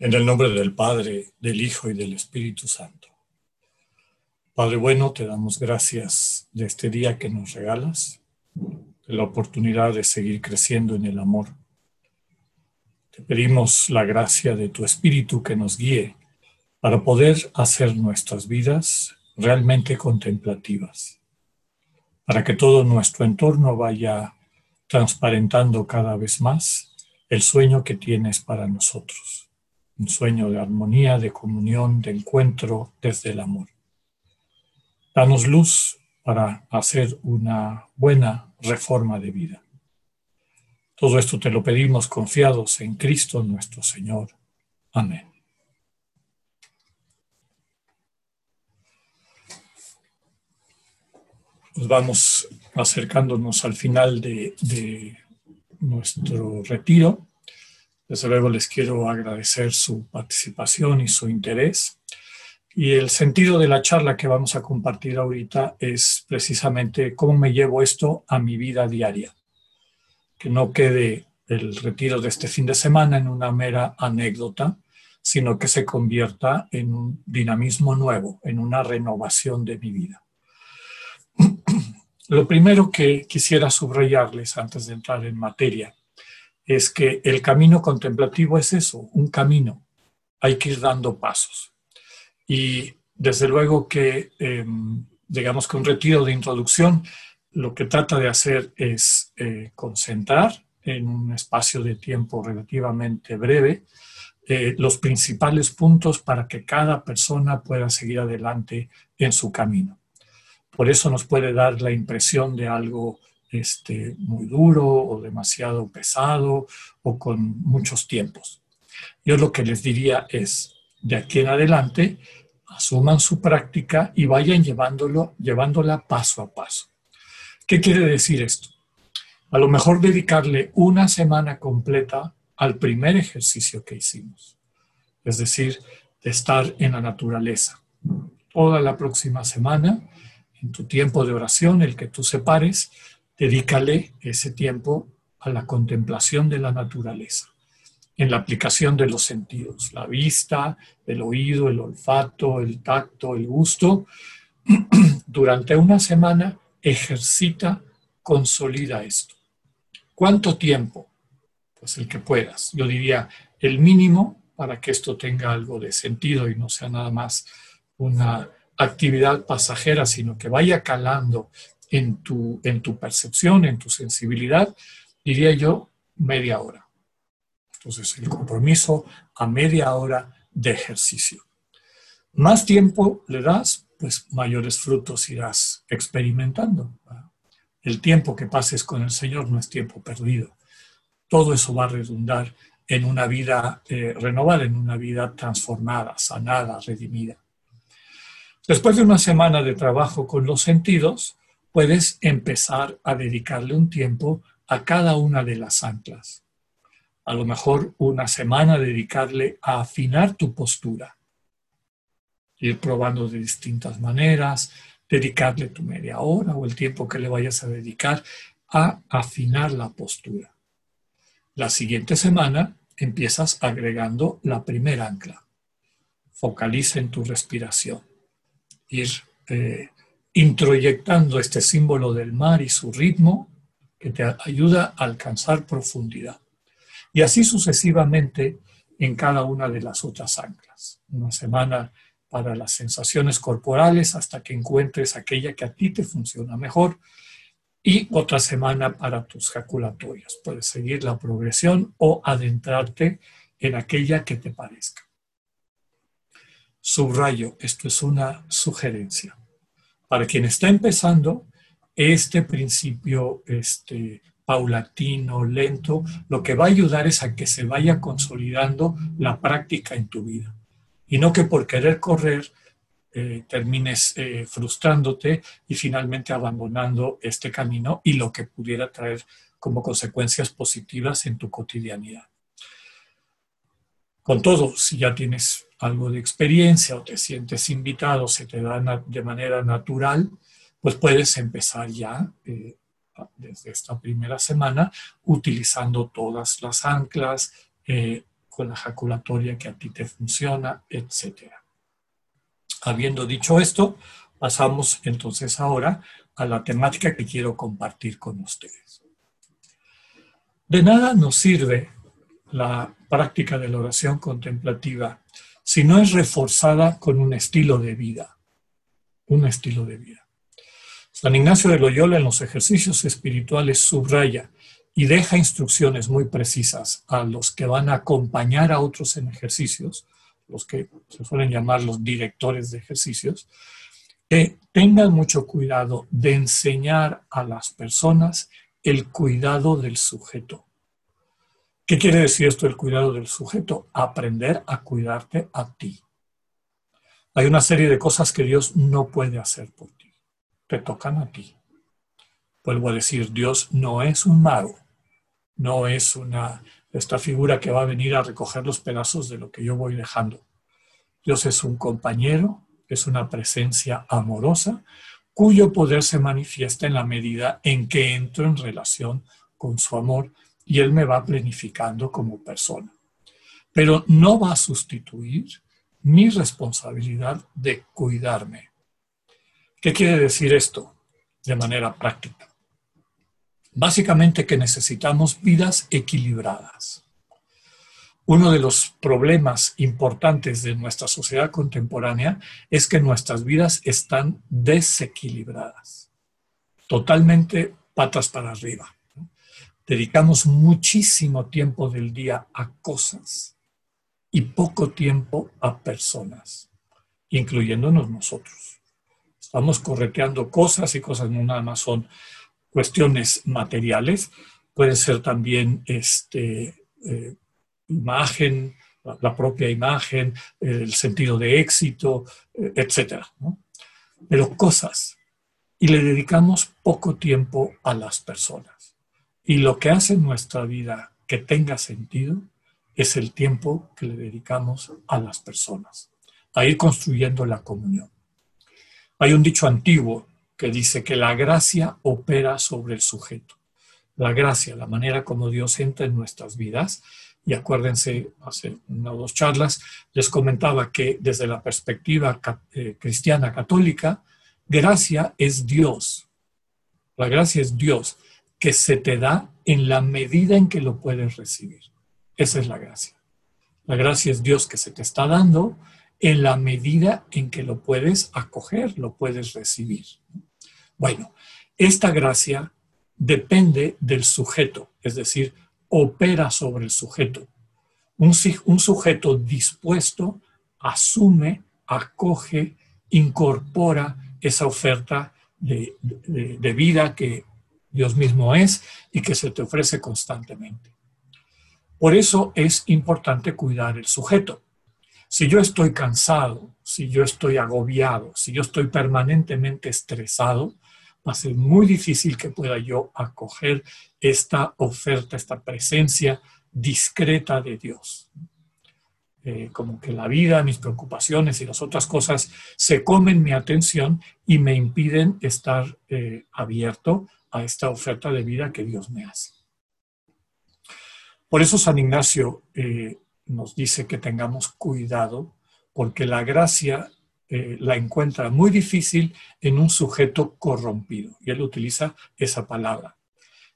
En el nombre del Padre, del Hijo y del Espíritu Santo. Padre bueno, te damos gracias de este día que nos regalas, de la oportunidad de seguir creciendo en el amor. Te pedimos la gracia de tu Espíritu que nos guíe para poder hacer nuestras vidas realmente contemplativas, para que todo nuestro entorno vaya transparentando cada vez más el sueño que tienes para nosotros un sueño de armonía, de comunión, de encuentro desde el amor. Danos luz para hacer una buena reforma de vida. Todo esto te lo pedimos confiados en Cristo nuestro Señor. Amén. Nos vamos acercándonos al final de nuestro retiro. Desde luego les quiero agradecer su participación y su interés. Y el sentido de la charla que vamos a compartir ahorita es precisamente cómo me llevo esto a mi vida diaria. Que no quede el retiro de este fin de semana en una mera anécdota, sino que se convierta en un dinamismo nuevo, en una renovación de mi vida. Lo primero que quisiera subrayarles antes de entrar en materia es que el camino contemplativo es eso, un camino. Hay que ir dando pasos. Y desde luego que, em, digamos que un retiro de introducción lo que trata de hacer es eh, concentrar en un espacio de tiempo relativamente breve eh, los principales puntos para que cada persona pueda seguir adelante en su camino. Por eso nos puede dar la impresión de algo este, muy duro o demasiado pesado o con muchos tiempos. Yo lo que les diría es, de aquí en adelante, asuman su práctica y vayan llevándolo, llevándola paso a paso. ¿Qué quiere decir esto? A lo mejor dedicarle una semana completa al primer ejercicio que hicimos, es decir, de estar en la naturaleza. Toda la próxima semana, en tu tiempo de oración, el que tú separes, dedícale ese tiempo a la contemplación de la naturaleza, en la aplicación de los sentidos, la vista, el oído, el olfato, el tacto, el gusto. Durante una semana ejercita, consolida esto. ¿Cuánto tiempo? Pues el que puedas. Yo diría el mínimo para que esto tenga algo de sentido y no sea nada más una actividad pasajera, sino que vaya calando en tu, en tu percepción, en tu sensibilidad, diría yo, media hora. Entonces, el compromiso a media hora de ejercicio. Más tiempo le das, pues mayores frutos irás experimentando. El tiempo que pases con el Señor no es tiempo perdido. Todo eso va a redundar en una vida eh, renovada, en una vida transformada, sanada, redimida. Después de una semana de trabajo con los sentidos, puedes empezar a dedicarle un tiempo a cada una de las anclas. A lo mejor una semana dedicarle a afinar tu postura. Ir probando de distintas maneras, dedicarle tu media hora o el tiempo que le vayas a dedicar a afinar la postura. La siguiente semana empiezas agregando la primera ancla. Focaliza en tu respiración. Ir eh, introyectando este símbolo del mar y su ritmo que te ayuda a alcanzar profundidad. Y así sucesivamente en cada una de las otras anclas. Una semana para las sensaciones corporales hasta que encuentres aquella que a ti te funciona mejor y otra semana para tus jaculatorias. Puedes seguir la progresión o adentrarte en aquella que te parezca. Subrayo, esto es una sugerencia para quien está empezando, este principio este, paulatino, lento, lo que va a ayudar es a que se vaya consolidando la práctica en tu vida. Y no que por querer correr eh, termines eh, frustrándote y finalmente abandonando este camino y lo que pudiera traer como consecuencias positivas en tu cotidianidad. Con todo, si ya tienes algo de experiencia o te sientes invitado, se te da de manera natural, pues puedes empezar ya eh, desde esta primera semana utilizando todas las anclas, eh, con la ejaculatoria que a ti te funciona, etc. Habiendo dicho esto, pasamos entonces ahora a la temática que quiero compartir con ustedes. De nada nos sirve la práctica de la oración contemplativa si no es reforzada con un estilo de vida. Un estilo de vida. San Ignacio de Loyola en los ejercicios espirituales subraya y deja instrucciones muy precisas a los que van a acompañar a otros en ejercicios, los que se suelen llamar los directores de ejercicios, que tengan mucho cuidado de enseñar a las personas el cuidado del sujeto. ¿Qué quiere decir esto el cuidado del sujeto? Aprender a cuidarte a ti. Hay una serie de cosas que Dios no puede hacer por ti te tocan a ti. Vuelvo a decir, Dios no es un mago, no es una esta figura que va a venir a recoger los pedazos de lo que yo voy dejando. Dios es un compañero, es una presencia amorosa, cuyo poder se manifiesta en la medida en que entro en relación con su amor y Él me va planificando como persona. Pero no va a sustituir mi responsabilidad de cuidarme, ¿Qué quiere decir esto de manera práctica? Básicamente que necesitamos vidas equilibradas. Uno de los problemas importantes de nuestra sociedad contemporánea es que nuestras vidas están desequilibradas, totalmente patas para arriba. Dedicamos muchísimo tiempo del día a cosas y poco tiempo a personas, incluyéndonos nosotros. Estamos correteando cosas y cosas no nada más son cuestiones materiales, puede ser también este, eh, imagen, la, propia imagen, el sentido de éxito, eh, etc. Pero cosas. Y le dedicamos poco tiempo a las personas. Y lo que hace nuestra vida que tenga sentido es el tiempo que le dedicamos a las personas, a ir construyendo la comunión. Hay un dicho antiguo que dice que la gracia opera sobre el sujeto. La gracia, la manera como Dios entra en nuestras vidas, y acuérdense, hace una o dos charlas, les comentaba que desde la perspectiva eh, cristiana católica, gracia es Dios. La gracia es Dios que se te da en la medida en que lo puedes recibir. Esa es la gracia. La gracia es Dios que se te está dando en la medida en que lo puedes acoger, lo puedes recibir. Bueno, esta gracia depende del sujeto, es decir, opera sobre el sujeto. Un, sujeto dispuesto asume, acoge, incorpora esa oferta de, de vida que Dios mismo es y que se te ofrece constantemente. Por eso es importante cuidar el sujeto. Si yo estoy cansado, si yo estoy agobiado, si yo estoy permanentemente estresado, va a ser muy difícil que pueda yo acoger esta oferta, esta presencia discreta de Dios. Eh, como que la vida, mis preocupaciones y las otras cosas se comen mi atención y me impiden estar eh, abierto a esta oferta de vida que Dios me hace. Por eso San Ignacio eh, nos dice que tengamos cuidado porque la gracia eh, la encuentra muy difícil en un sujeto corrompido. Y él utiliza esa palabra.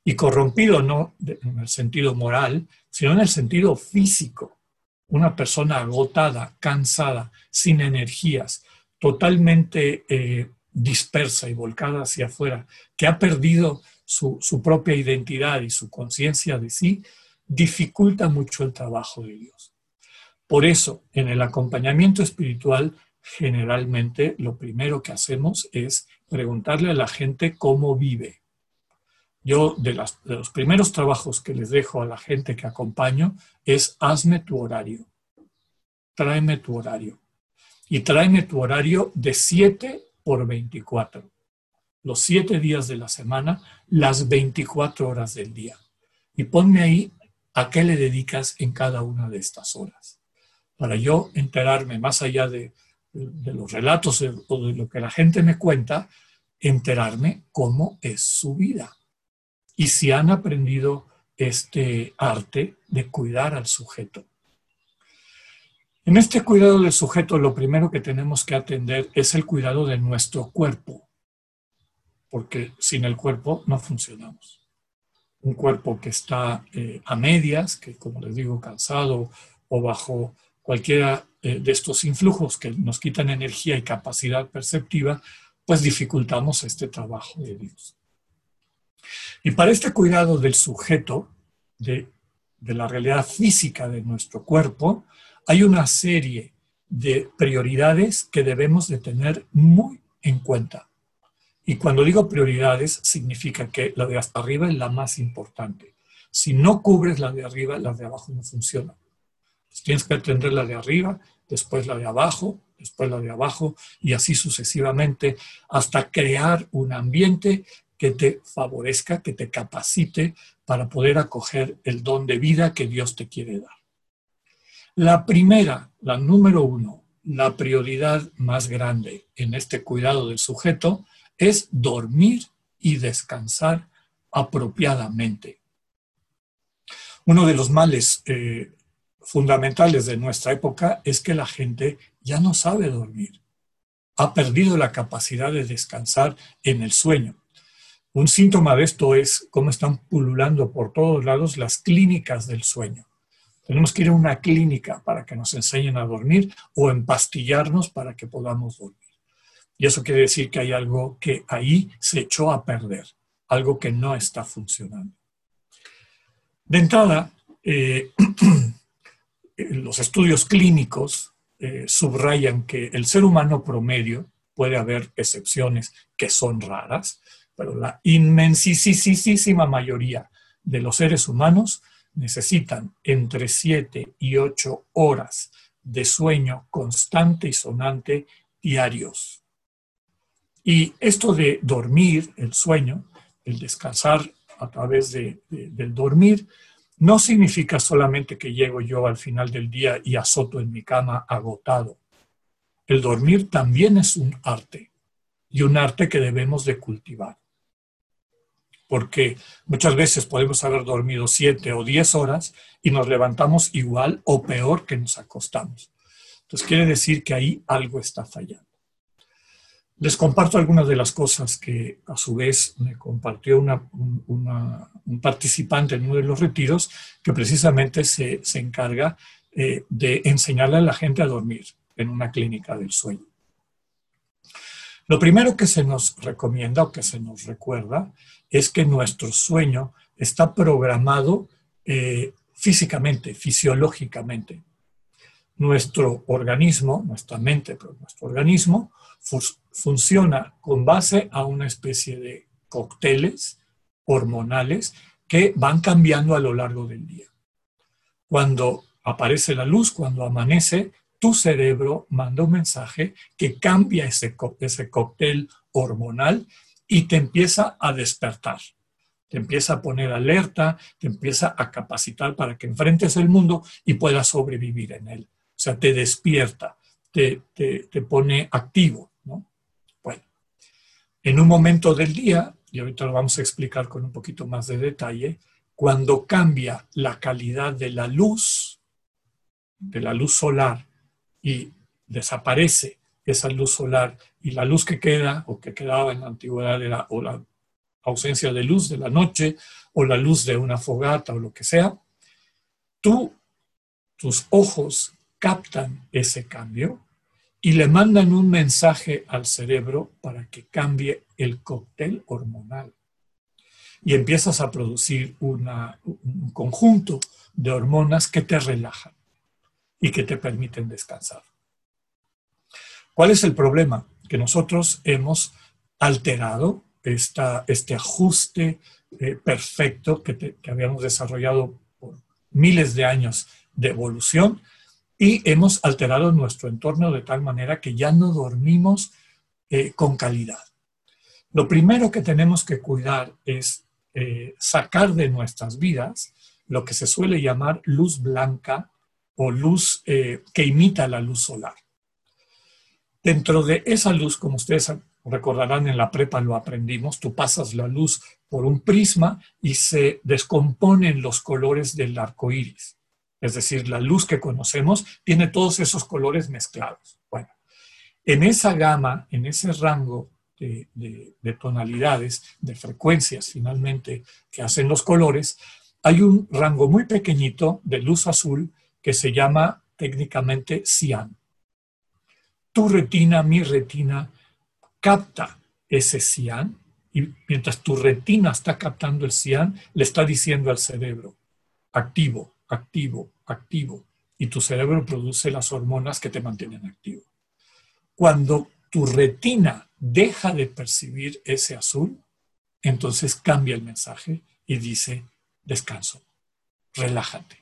Y corrompido no en el sentido moral, sino en el sentido físico. Una persona agotada, cansada, sin energías, totalmente eh, dispersa y volcada hacia afuera, que ha perdido su propia identidad y su conciencia de sí, dificulta mucho el trabajo de Dios. Por eso, en el acompañamiento espiritual, generalmente lo primero que hacemos es preguntarle a la gente cómo vive. Yo, de, los primeros trabajos que les dejo a la gente que acompaño, es hazme tu horario. Tráeme tu horario. Y tráeme tu horario de 7 por 24. Los 7 días de la semana, las 24 horas del día. Y ponme ahí ¿A qué le dedicas en cada una de estas horas? Para yo enterarme más allá de, los relatos o de lo que la gente me cuenta, enterarme cómo es su vida. Y si han aprendido este arte de cuidar al sujeto. En este cuidado del sujeto, lo primero que tenemos que atender es el cuidado de nuestro cuerpo, porque sin el cuerpo no funcionamos. Un cuerpo que está eh, a medias, que como les digo, cansado o bajo cualquiera eh, de estos influjos que nos quitan energía y capacidad perceptiva, pues dificultamos este trabajo de Dios. Y para este cuidado del sujeto, de, de la realidad física de nuestro cuerpo, hay una serie de prioridades que debemos de tener muy en cuenta. Y cuando digo prioridades, significa que la de hasta arriba es la más importante. Si no cubres la de arriba, la de abajo no funciona. tienes que atender la de arriba, después la de abajo, después la de abajo, y así sucesivamente, hasta crear un ambiente que te favorezca, que te capacite para poder acoger el don de vida que Dios te quiere dar. La primera, la número uno, la prioridad más grande en este cuidado del sujeto es dormir y descansar apropiadamente. Uno de los males eh, fundamentales de nuestra época es que la gente ya no sabe dormir. Ha perdido la capacidad de descansar en el sueño. Un síntoma de esto es cómo están pululando por todos lados las clínicas del sueño. Tenemos que ir a una clínica para que nos enseñen a dormir o empastillarnos para que podamos dormir. Y eso quiere decir que hay algo que ahí se echó a perder, algo que no está funcionando. De entrada, eh, los estudios clínicos eh, subrayan que el ser humano promedio, puede haber excepciones que son raras, pero la inmensísima mayoría de los seres humanos necesitan entre 7 y 8 horas de sueño constante y sonante diarios. Y esto de dormir, el sueño, el descansar a través de, del dormir, no significa solamente que llego yo al final del día y azoto en mi cama agotado. El dormir también es un arte y un arte que debemos de cultivar porque muchas veces podemos haber dormido siete o diez horas y nos levantamos igual o peor que nos acostamos. Entonces quiere decir que ahí algo está fallando. Les comparto algunas de las cosas que a su vez me compartió un participante en uno de los retiros que precisamente se, encarga eh, de enseñarle a la gente a dormir en una clínica del sueño. Lo primero que se nos recomienda o que se nos recuerda es que nuestro sueño está programado eh, físicamente, fisiológicamente. Nuestro organismo, nuestra mente, pero nuestro organismo funciona con base a una especie de cócteles hormonales que van cambiando a lo largo del día. Cuando aparece la luz, cuando amanece, tu cerebro manda un mensaje que cambia ese, ese cóctel hormonal y te empieza a despertar, te empieza a poner alerta, te empieza a capacitar para que enfrentes el mundo y puedas sobrevivir en él. O sea, te despierta, te, te, te pone activo. ¿no? Bueno, en un momento del día, y ahorita lo vamos a explicar con un poquito más de detalle, cuando cambia la calidad de la luz, de la luz solar, y desaparece esa luz solar y la luz que queda o que quedaba en la antigüedad era o la ausencia de luz de la noche o la luz de una fogata o lo que sea, tú, tus ojos captan ese cambio y le mandan un mensaje al cerebro para que cambie el cóctel hormonal. Y empiezas a producir un conjunto de hormonas que te relajan y que te permiten descansar. ¿Cuál es el problema? Que nosotros hemos alterado esta, este ajuste eh, perfecto que, habíamos desarrollado por miles de años de evolución y hemos alterado nuestro entorno de tal manera que ya no dormimos eh, con calidad. Lo primero que tenemos que cuidar es eh, sacar de nuestras vidas lo que se suele llamar luz blanca o luz que imita la luz solar. Dentro de esa luz, como ustedes recordarán en la prepa lo aprendimos, tú pasas la luz por un prisma y se descomponen los colores del arco iris. es decir, la luz que conocemos, tiene todos esos colores mezclados. Bueno, en esa gama, en ese rango de, de, tonalidades, de frecuencias finalmente que hacen los colores, hay un rango muy pequeñito de luz azul que se llama técnicamente cian. Tu retina, mi retina, capta ese cian y mientras tu retina está captando el cian, le está diciendo al cerebro, activo, activo, activo, y tu cerebro produce las hormonas que te mantienen activo. Cuando tu retina deja de percibir ese azul, entonces cambia el mensaje y dice, descanso, relájate.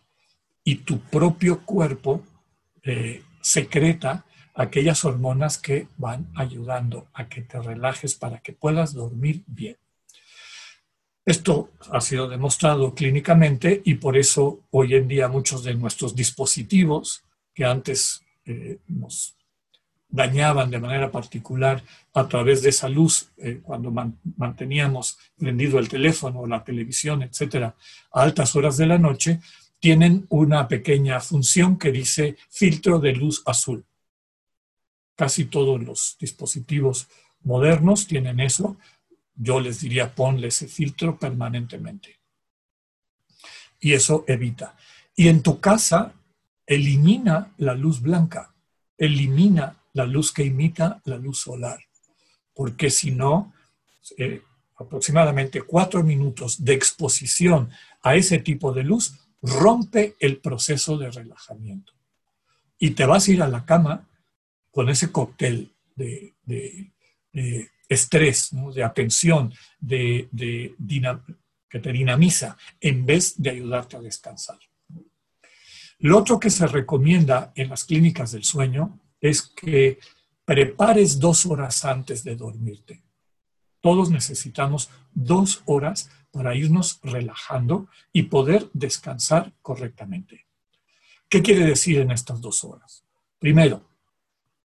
Y tu propio cuerpo eh, secreta aquellas hormonas que van ayudando a que te relajes para que puedas dormir bien. Esto ha sido demostrado clínicamente y por eso hoy en día muchos de nuestros dispositivos que antes eh, nos dañaban de manera particular a través de esa luz eh, cuando manteníamos prendido el teléfono, la televisión, etcétera, a altas horas de la noche, tienen una pequeña función que dice filtro de luz azul. Casi todos los dispositivos modernos tienen eso. Yo les diría ponle ese filtro permanentemente. Y eso evita. Y en tu casa elimina la luz blanca, elimina la luz que imita la luz solar, porque si no, eh, aproximadamente cuatro minutos de exposición a ese tipo de luz rompe el proceso de relajamiento. Y te vas a ir a la cama con ese cóctel de, estrés, de atención, de, que te dinamiza, en vez de ayudarte a descansar. Lo otro que se recomienda en las clínicas del sueño es que prepares dos horas antes de dormirte. Todos necesitamos dos horas para irnos relajando y poder descansar correctamente. ¿Qué quiere decir en estas dos horas? Primero,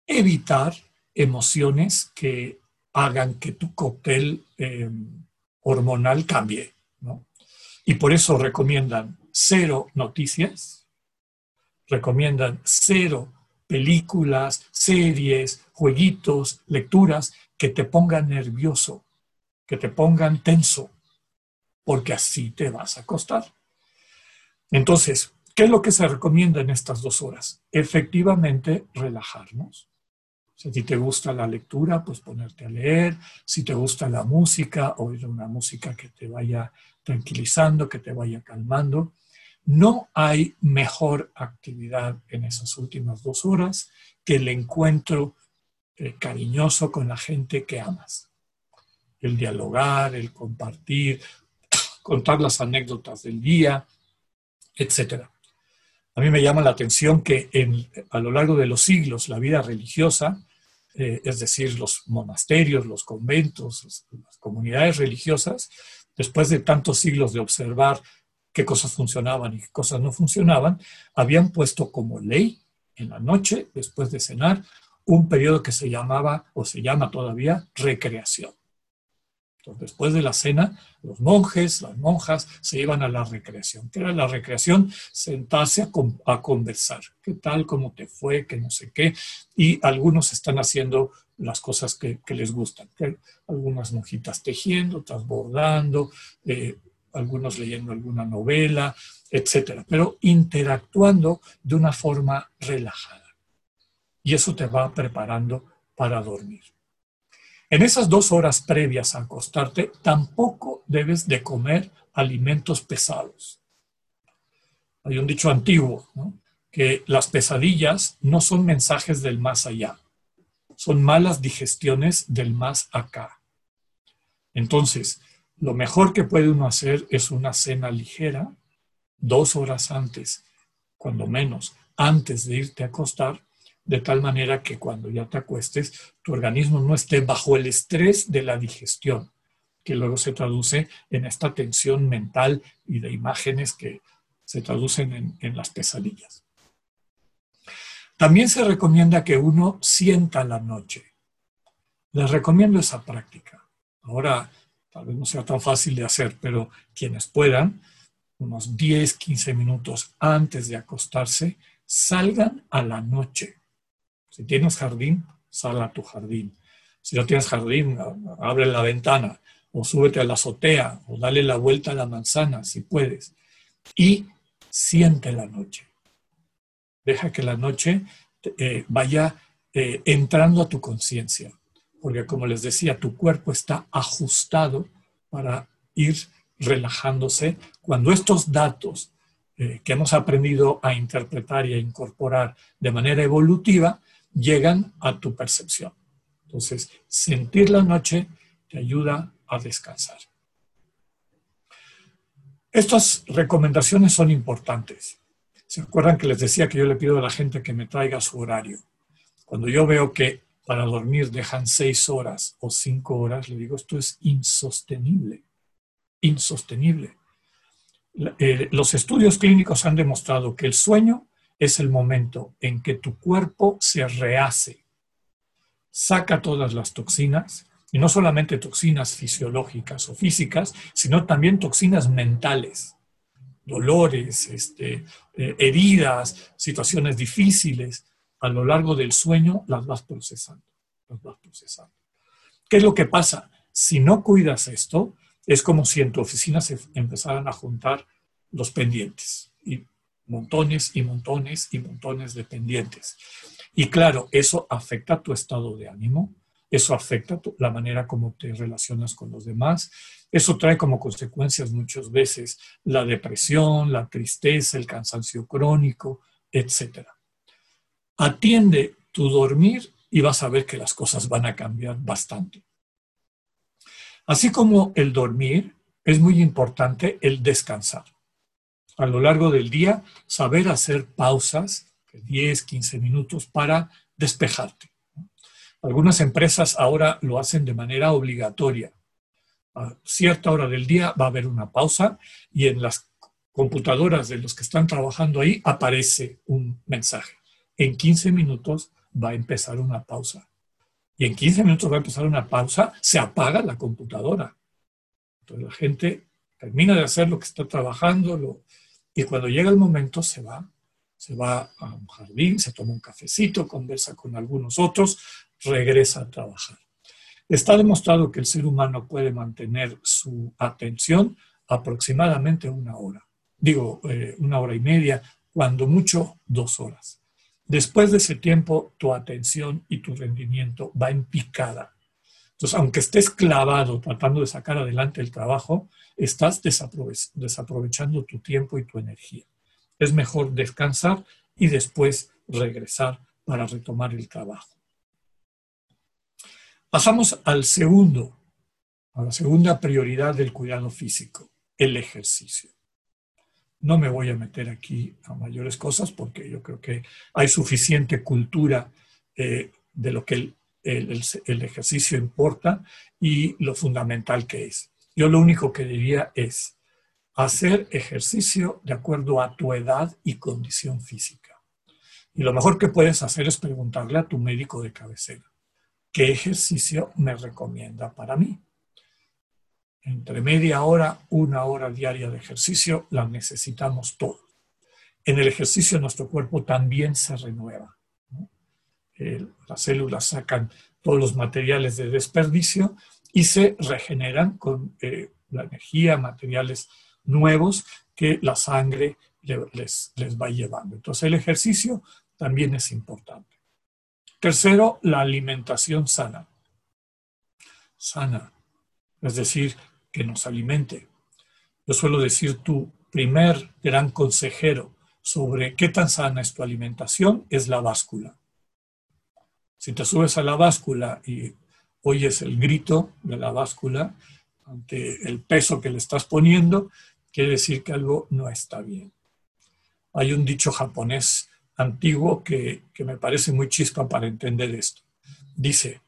evitar emociones que hagan que tu cóctel em, hormonal cambie. Y por eso recomiendan cero noticias, recomiendan cero películas, series, jueguitos, lecturas que te pongan nervioso, que te pongan tenso, porque así te vas a acostar. Entonces, ¿qué es lo que se recomienda en estas dos horas? Efectivamente, relajarnos. Si te gusta la lectura, pues ponerte a leer. Si te gusta la música, oír una música que te vaya tranquilizando, que te vaya calmando. No hay mejor actividad en esas últimas dos horas que el encuentro eh, cariñoso con la gente que amas. El dialogar, el compartir, contar las anécdotas del día, etc. A mí me llama la atención que a lo largo de los siglos la vida religiosa eh, es decir, los monasterios, los conventos, las comunidades religiosas, después de tantos siglos de observar qué cosas funcionaban y qué cosas no funcionaban, habían puesto como ley en la noche, después de cenar, un periodo que se llamaba, o se llama todavía, recreación después de la cena, los monjes, las monjas se iban a la recreación. ¿Qué era la recreación? Sentarse a, conversar. ¿Qué tal? ¿Cómo te fue? ¿Qué no sé qué? Y algunos están haciendo las cosas que, les gustan. Algunas monjitas tejiendo, otras bordando, eh, algunos leyendo alguna novela, etcétera. Pero interactuando de una forma relajada. Y eso te va preparando para dormir. En esas dos horas previas a acostarte, tampoco debes de comer alimentos pesados. Hay un dicho antiguo, que las pesadillas no son mensajes del más allá, son malas digestiones del más acá. Entonces, lo mejor que puede uno hacer es una cena ligera, dos horas antes, cuando menos, antes de irte a acostar, de tal manera que cuando ya te acuestes, tu organismo no esté bajo el estrés de la digestión, que luego se traduce en esta tensión mental y de imágenes que se traducen en, las pesadillas. También se recomienda que uno sienta la noche. Les recomiendo esa práctica. Ahora, tal vez no sea tan fácil de hacer, pero quienes puedan, unos 10, 15 minutos antes de acostarse, salgan a la noche. Si tienes jardín, sal a tu jardín. Si no tienes jardín, abre la ventana o súbete a la azotea o dale la vuelta a la manzana si puedes. Y siente la noche. Deja que la noche eh, vaya eh, entrando a tu conciencia, porque como les decía, tu cuerpo está ajustado para ir relajándose cuando estos datos eh, que hemos aprendido a interpretar y a incorporar de manera evolutiva llegan a tu percepción. Entonces, sentir la noche te ayuda a descansar. Estas recomendaciones son importantes. ¿Se acuerdan que les decía que yo le pido a la gente que me traiga su horario? Cuando yo veo que para dormir dejan seis horas o cinco horas, le digo, esto es insostenible, insostenible. Eh, los estudios clínicos han demostrado que el sueño es el momento en que tu cuerpo se rehace, saca todas las toxinas, y no solamente toxinas fisiológicas o físicas, sino también toxinas mentales dolores, este, eh, heridas, situaciones difíciles, a lo largo del sueño las vas procesando, las vas procesando. ¿Qué es lo que pasa? Si no cuidas esto, es como si en tu oficina se empezaran a juntar los pendientes, y montones y montones y montones de pendientes. Y claro, eso afecta tu estado de ánimo, eso afecta la manera como te relacionas con los demás. Eso trae como consecuencias muchas veces la depresión, la tristeza, el cansancio crónico, etc. Atiende tu dormir y vas a ver que las cosas van a cambiar bastante. Así como el dormir, es muy importante el descansar. A lo largo del día, saber hacer pausas, 10, 15 minutos, para despejarte. Algunas empresas ahora lo hacen de manera obligatoria. A cierta hora del día va a haber una pausa y en las computadoras de los que están trabajando ahí aparece un mensaje. En 15 minutos va a empezar una pausa. Y en 15 minutos va a empezar una pausa, se apaga la computadora. Entonces la gente termina de hacer lo que está trabajando y cuando llega el momento se va. Se va a un jardín, se toma un cafecito, conversa con algunos otros, regresa a trabajar. Está demostrado que el ser humano puede mantener su atención aproximadamente una hora. Digo, eh, una hora y media, cuando mucho, dos horas. Después de ese tiempo, tu atención y tu rendimiento va en picada. Entonces, aunque estés clavado tratando de sacar adelante el trabajo, estás desaprovechando tu tiempo y tu energía. Es mejor descansar y después regresar para retomar el trabajo. Pasamos al segundo, a la segunda prioridad del cuidado físico, el ejercicio. No me voy a meter aquí a mayores cosas porque yo creo que hay suficiente cultura eh, de lo que el, el, ejercicio importa y lo fundamental que es. Yo lo único que diría es hacer ejercicio de acuerdo a tu edad y condición física. Y lo mejor que puedes hacer es preguntarle a tu médico de cabecera qué ejercicio me recomienda para mí. Entre media hora, una hora diaria de ejercicio, la necesitamos todos. En el ejercicio nuestro cuerpo también se renueva. Las células sacan todos los materiales de desperdicio y se regeneran con eh, la energía, materiales nuevos que la sangre les, les va llevando. Entonces el ejercicio también es importante. Tercero, la alimentación sana. Sana, es decir, que nos alimente. Yo suelo decir, tu primer gran consejero sobre qué tan sana es tu alimentación es la báscula. Si te subes a la báscula y oyes el grito de la báscula ante el peso que le estás poniendo, quiere decir que algo no está bien. Hay un dicho japonés antiguo que, me parece muy chispa para entender esto. Dice,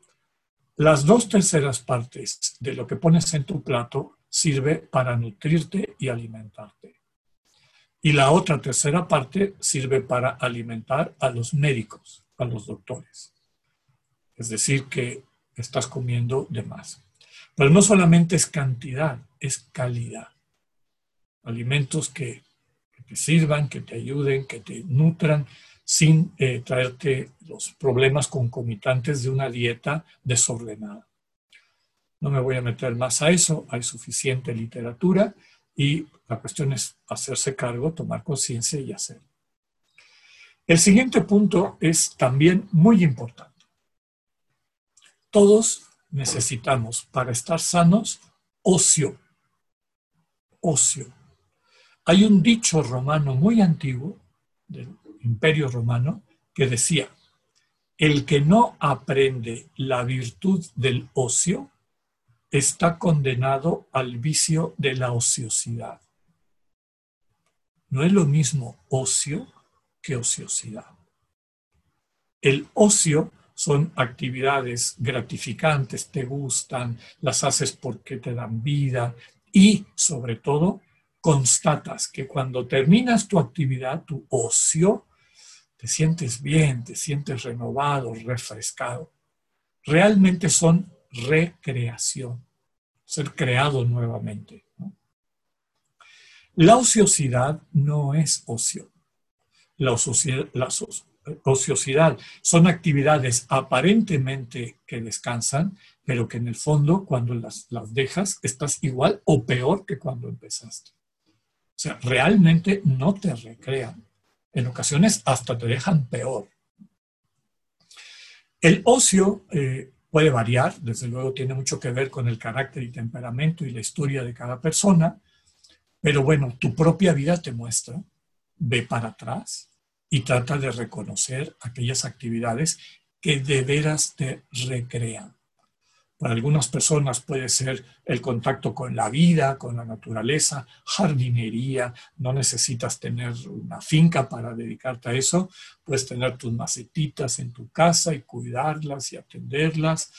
las dos terceras partes de lo que pones en tu plato sirve para nutrirte y alimentarte. Y la otra tercera parte sirve para alimentar a los médicos, a los doctores. Es decir, que estás comiendo de más. Pero no solamente es cantidad, es calidad. alimentos que, te sirvan, que te ayuden, que te nutran, sin eh, traerte los problemas concomitantes de una dieta desordenada. No me voy a meter más a eso, hay suficiente literatura y la cuestión es hacerse cargo, tomar conciencia y hacer. El siguiente punto es también muy importante. Todos necesitamos, para estar sanos, ocio. Ocio. Hay un dicho romano muy antiguo del Imperio Romano que decía, el que no aprende la virtud del ocio está condenado al vicio de la ociosidad. No es lo mismo ocio que ociosidad. El ocio son actividades gratificantes, te gustan, las haces porque te dan vida y sobre todo constatas que cuando terminas tu actividad, tu ocio, te sientes bien, te sientes renovado, refrescado. Realmente son recreación, ser creado nuevamente. La ociosidad no es ocio. La, ociosidad son actividades aparentemente que descansan, pero que en el fondo cuando las, las dejas estás igual o peor que cuando empezaste. O sea, realmente no te recrean. En ocasiones hasta te dejan peor. El ocio eh, puede variar, desde luego tiene mucho que ver con el carácter y temperamento y la historia de cada persona, pero bueno, tu propia vida te muestra, ve para atrás y trata de reconocer aquellas actividades que de veras te recrean. Para algunas personas puede ser el contacto con la vida, con la naturaleza, jardinería. No necesitas tener una finca para dedicarte a eso. Puedes tener tus macetitas en tu casa y cuidarlas y atenderlas.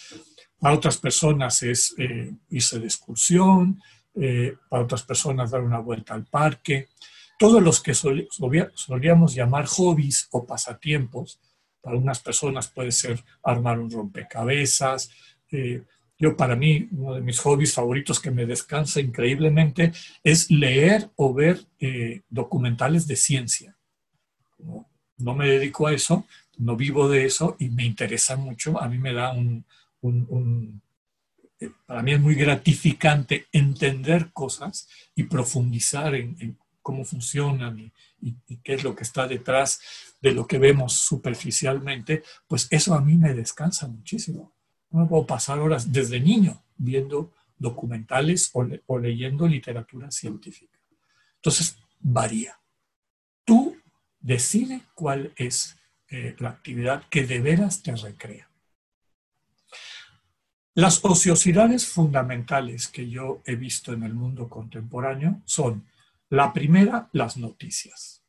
Para otras personas es eh, irse de excursión. Eh, para otras personas dar una vuelta al parque. Todos los que solíamos llamar hobbies o pasatiempos, para unas personas puede ser armar un rompecabezas, eh, yo para mí, uno de mis hobbies favoritos que me descansa increíblemente es leer o ver eh, documentales de ciencia. No, me dedico a eso, no vivo de eso y me interesa mucho. A mí me da un, eh, para mí es muy gratificante entender cosas y profundizar en, cómo funcionan y, qué es lo que está detrás de lo que vemos superficialmente, pues eso a mí me descansa muchísimo. No puedo pasar horas desde niño viendo documentales o, leyendo literatura científica. Entonces, varía. Tú decide cuál es eh, la actividad que de veras te recrea. Las ociosidades fundamentales que yo he visto en el mundo contemporáneo son, la primera, las noticias.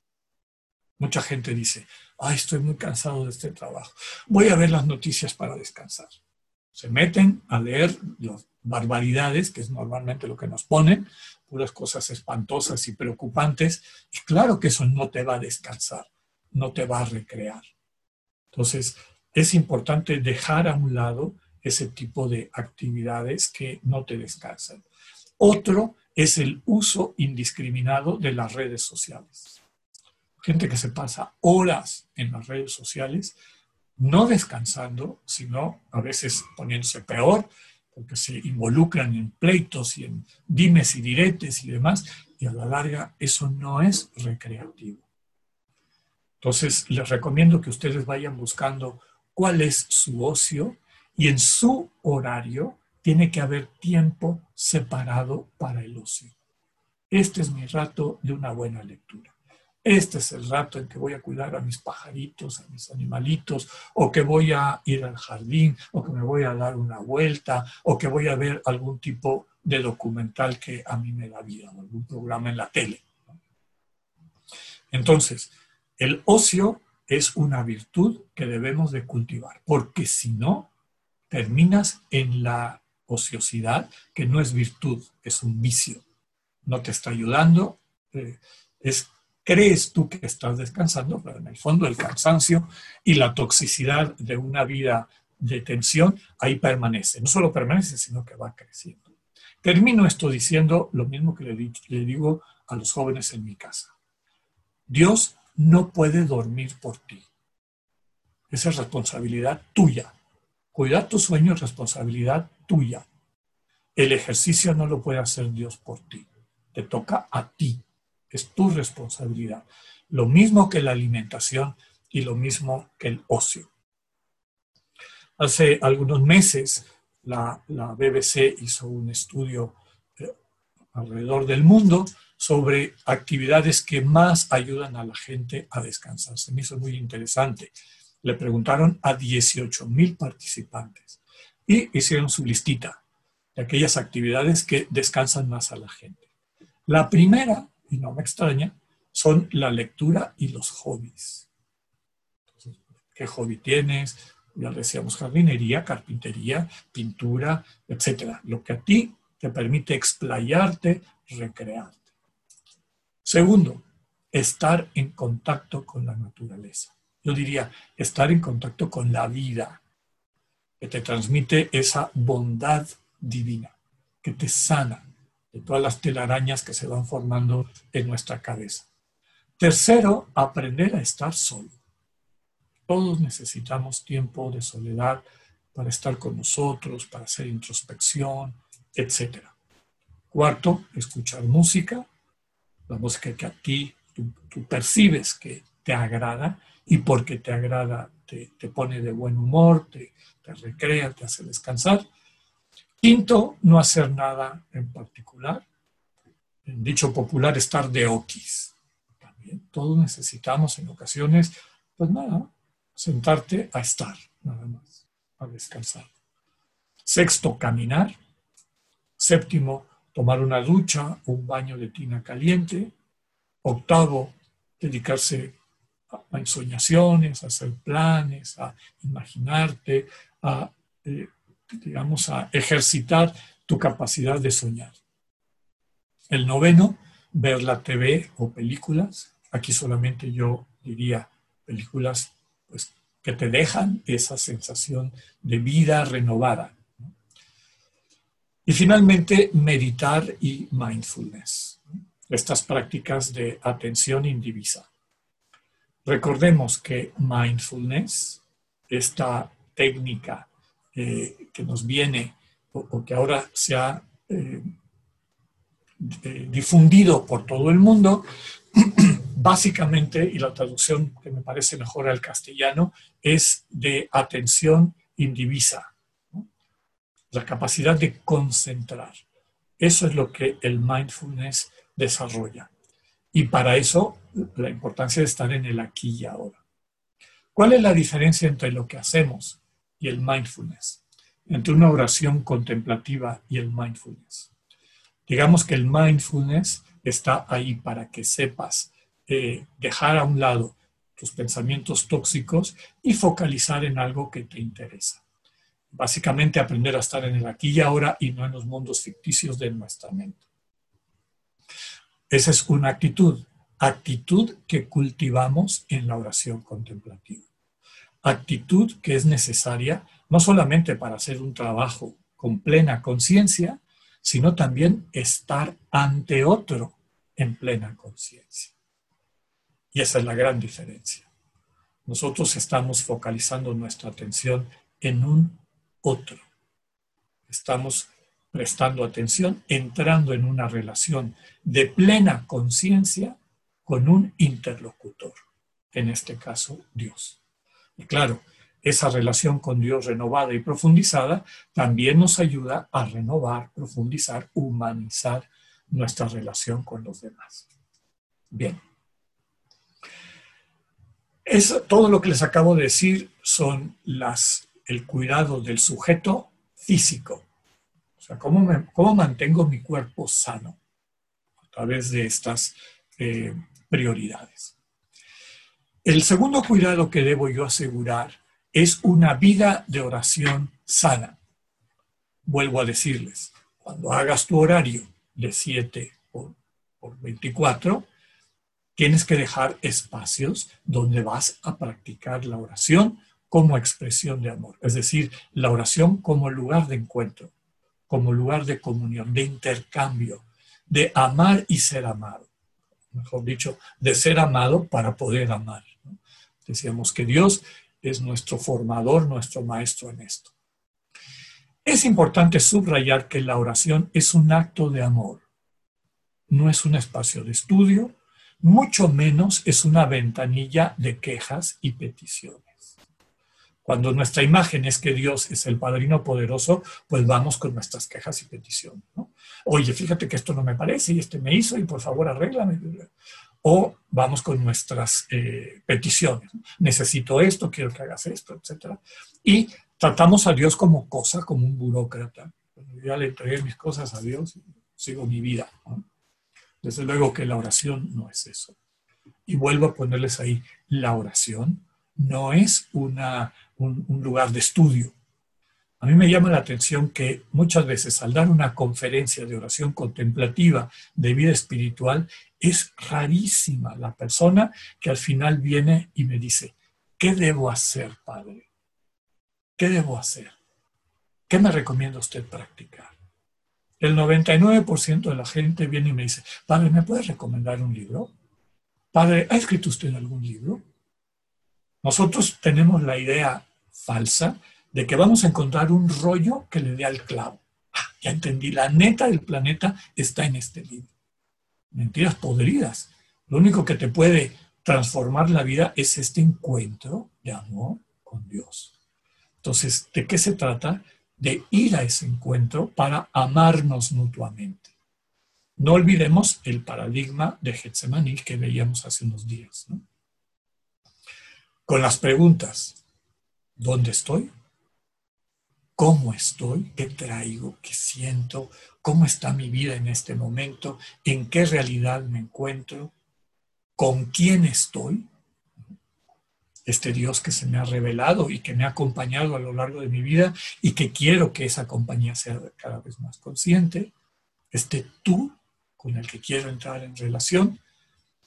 Mucha gente dice, ay, estoy muy cansado de este trabajo, voy a ver las noticias para descansar se meten a leer las barbaridades, que es normalmente lo que nos ponen, puras cosas espantosas y preocupantes, y claro que eso no te va a descansar, no te va a recrear. Entonces, es importante dejar a un lado ese tipo de actividades que no te descansan. Otro es el uso indiscriminado de las redes sociales. Gente que se pasa horas en las redes sociales no descansando, sino a veces poniéndose peor, porque se involucran en pleitos y en dimes y diretes y demás, y a la larga eso no es recreativo. Entonces, les recomiendo que ustedes vayan buscando cuál es su ocio y en su horario tiene que haber tiempo separado para el ocio. Este es mi rato de una buena lectura este es el rato en que voy a cuidar a mis pajaritos, a mis animalitos, o que voy a ir al jardín, o que me voy a dar una vuelta, o que voy a ver algún tipo de documental que a mí me da vida, algún programa en la tele. Entonces, el ocio es una virtud que debemos de cultivar, porque si no, terminas en la ociosidad, que no es virtud, es un vicio. No te está ayudando, eh, es crees tú que estás descansando, pero en el fondo el cansancio y la toxicidad de una vida de tensión ahí permanece. No solo permanece, sino que va creciendo. Termino esto diciendo lo mismo que le, digo a los jóvenes en mi casa. Dios no puede dormir por ti. Esa es responsabilidad tuya. Cuidar tu sueño es responsabilidad tuya. El ejercicio no lo puede hacer Dios por ti. Te toca a ti. Es tu responsabilidad. Lo mismo que la alimentación y lo mismo que el ocio. Hace algunos meses la, BBC hizo un estudio eh, alrededor del mundo sobre actividades que más ayudan a la gente a descansar. Se me hizo muy interesante. Le preguntaron a 18 mil participantes y hicieron su listita de aquellas actividades que descansan más a la gente. La primera, y no me extraña, son la lectura y los hobbies. ¿Qué hobby tienes? Ya decíamos jardinería, carpintería, pintura, etcétera. Lo que a ti te permite explayarte, recrearte. Segundo, estar en contacto con la naturaleza. Yo diría, estar en contacto con la vida, que te transmite esa bondad divina, que te sana de todas las telarañas que se van formando en nuestra cabeza. Tercero, aprender a estar solo. Todos necesitamos tiempo de soledad para estar con nosotros, para hacer introspección, etc. Cuarto, escuchar música la música que a ti tú, percibes que te agrada y porque te agrada te, pone de buen humor, te, te, recrea, te hace descansar. Quinto, no hacer nada en particular. En dicho popular, estar de oquis. También todos necesitamos en ocasiones, pues nada, sentarte a estar, nada más, a descansar. Sexto, caminar. Séptimo, tomar una ducha un baño de tina caliente. Octavo, dedicarse a ensoñaciones, a hacer planes, a imaginarte, a, eh, digamos, a ejercitar tu capacidad de soñar. El noveno, ver la TV o películas. Aquí solamente yo diría películas pues, que te dejan esa sensación de vida renovada. Y finalmente, meditar y mindfulness, estas prácticas de atención indivisa. Recordemos que mindfulness, esta técnica eh, que nos viene o, que ahora se ha eh, eh, difundido por todo el mundo, básicamente, y la traducción que me parece mejor al castellano, es de atención indivisa la capacidad de concentrar. Eso es lo que el mindfulness desarrolla. Y para eso, la importancia de estar en el aquí y ahora. ¿Cuál es la diferencia entre lo que hacemos y el mindfulness? Entre una oración contemplativa y el mindfulness. Digamos que el mindfulness está ahí para que sepas eh, dejar a un lado tus pensamientos tóxicos y focalizar en algo que te interesa básicamente aprender a estar en el aquí y ahora y no en los mundos ficticios de nuestra. Esa es una actitud, actitud que cultivamos en la oración contemplativa. Actitud que es necesaria no solamente para hacer un trabajo con plena conciencia, sino también estar ante otro en plena conciencia. Y esa es la gran diferencia. Nosotros estamos focalizando nuestra atención en un otro. Estamos prestando atención, entrando en una relación de plena conciencia con un interlocutor, en este caso Dios. Y claro, esa relación con Dios renovada y profundizada también nos ayuda a renovar, profundizar, humanizar nuestra relación con los demás. Bien. Es, todo lo que les acabo de decir son las el cuidado del sujeto físico. O sea, ¿cómo, cómo mantengo mi cuerpo sano? A través de estas eh, prioridades. El segundo cuidado que debo yo asegurar es una vida de oración sana. Vuelvo a decirles, cuando hagas tu horario de 7 por, por 24, tienes que dejar espacios donde vas a practicar la oración como expresión de amor, es decir, la oración como lugar de encuentro, como lugar de comunión, de intercambio, de amar y ser amado. Mejor dicho, de ser amado para poder amar. Decíamos que Dios es nuestro formador, nuestro maestro en esto. Es importante subrayar que la oración es un acto de amor, no es un espacio de estudio, mucho menos es una ventanilla de quejas y peticiones. Cuando nuestra imagen es que Dios es el Padrino poderoso, pues vamos con nuestras quejas y peticiones. Oye, fíjate que esto no me parece y este me hizo y por favor arréglame. O vamos con nuestras eh, peticiones. Necesito esto, quiero que hagas esto, etc. Y tratamos a Dios como cosa, como un burócrata. ya le entregué mis cosas a Dios y sigo mi vida. Desde luego que la oración no es eso. Y vuelvo a ponerles ahí, la oración no es una un, lugar de estudio. A mí me llama la atención que muchas veces al dar una conferencia de oración contemplativa de vida espiritual, es rarísima la persona que al final viene y me dice, ¿qué debo hacer, Padre? ¿Qué debo hacer? ¿Qué me recomienda usted practicar? El 99% de la gente viene y me dice, Padre, ¿me puede recomendar un libro? Padre, ¿ha escrito usted algún libro? Nosotros tenemos la idea falsa de que vamos a encontrar un rollo que le dé al clavo. Ah, ya entendí, la neta del planeta está en este libro. Mentiras podridas. Lo único que te puede transformar la vida es este encuentro de amor con Dios. Entonces, ¿de qué se trata? De ir a ese encuentro para amarnos mutuamente. No olvidemos el paradigma de Getsemaní que veíamos hace unos días. ¿no? Con las preguntas, ¿dónde estoy? ¿Cómo estoy? ¿Qué traigo? ¿Qué siento? ¿Cómo está mi vida en este momento? ¿En qué realidad me encuentro? ¿Con quién estoy? Este Dios que se me ha revelado y que me ha acompañado a lo largo de mi vida y que quiero que esa compañía sea cada vez más consciente. Este tú con el que quiero entrar en relación.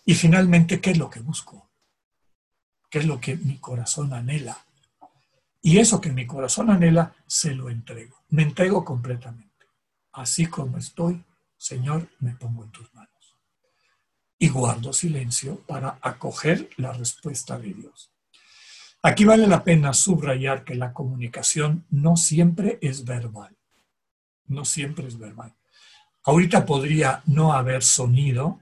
Y finalmente, ¿qué es lo que busco? Que es lo que mi corazón anhela. Y eso que mi corazón anhela, se lo entrego. Me entrego completamente. Así como estoy, Señor, me pongo en tus manos. Y guardo silencio para acoger la respuesta de Dios. Aquí vale la pena subrayar que la comunicación no siempre es verbal. No siempre es verbal. Ahorita podría no haber sonido,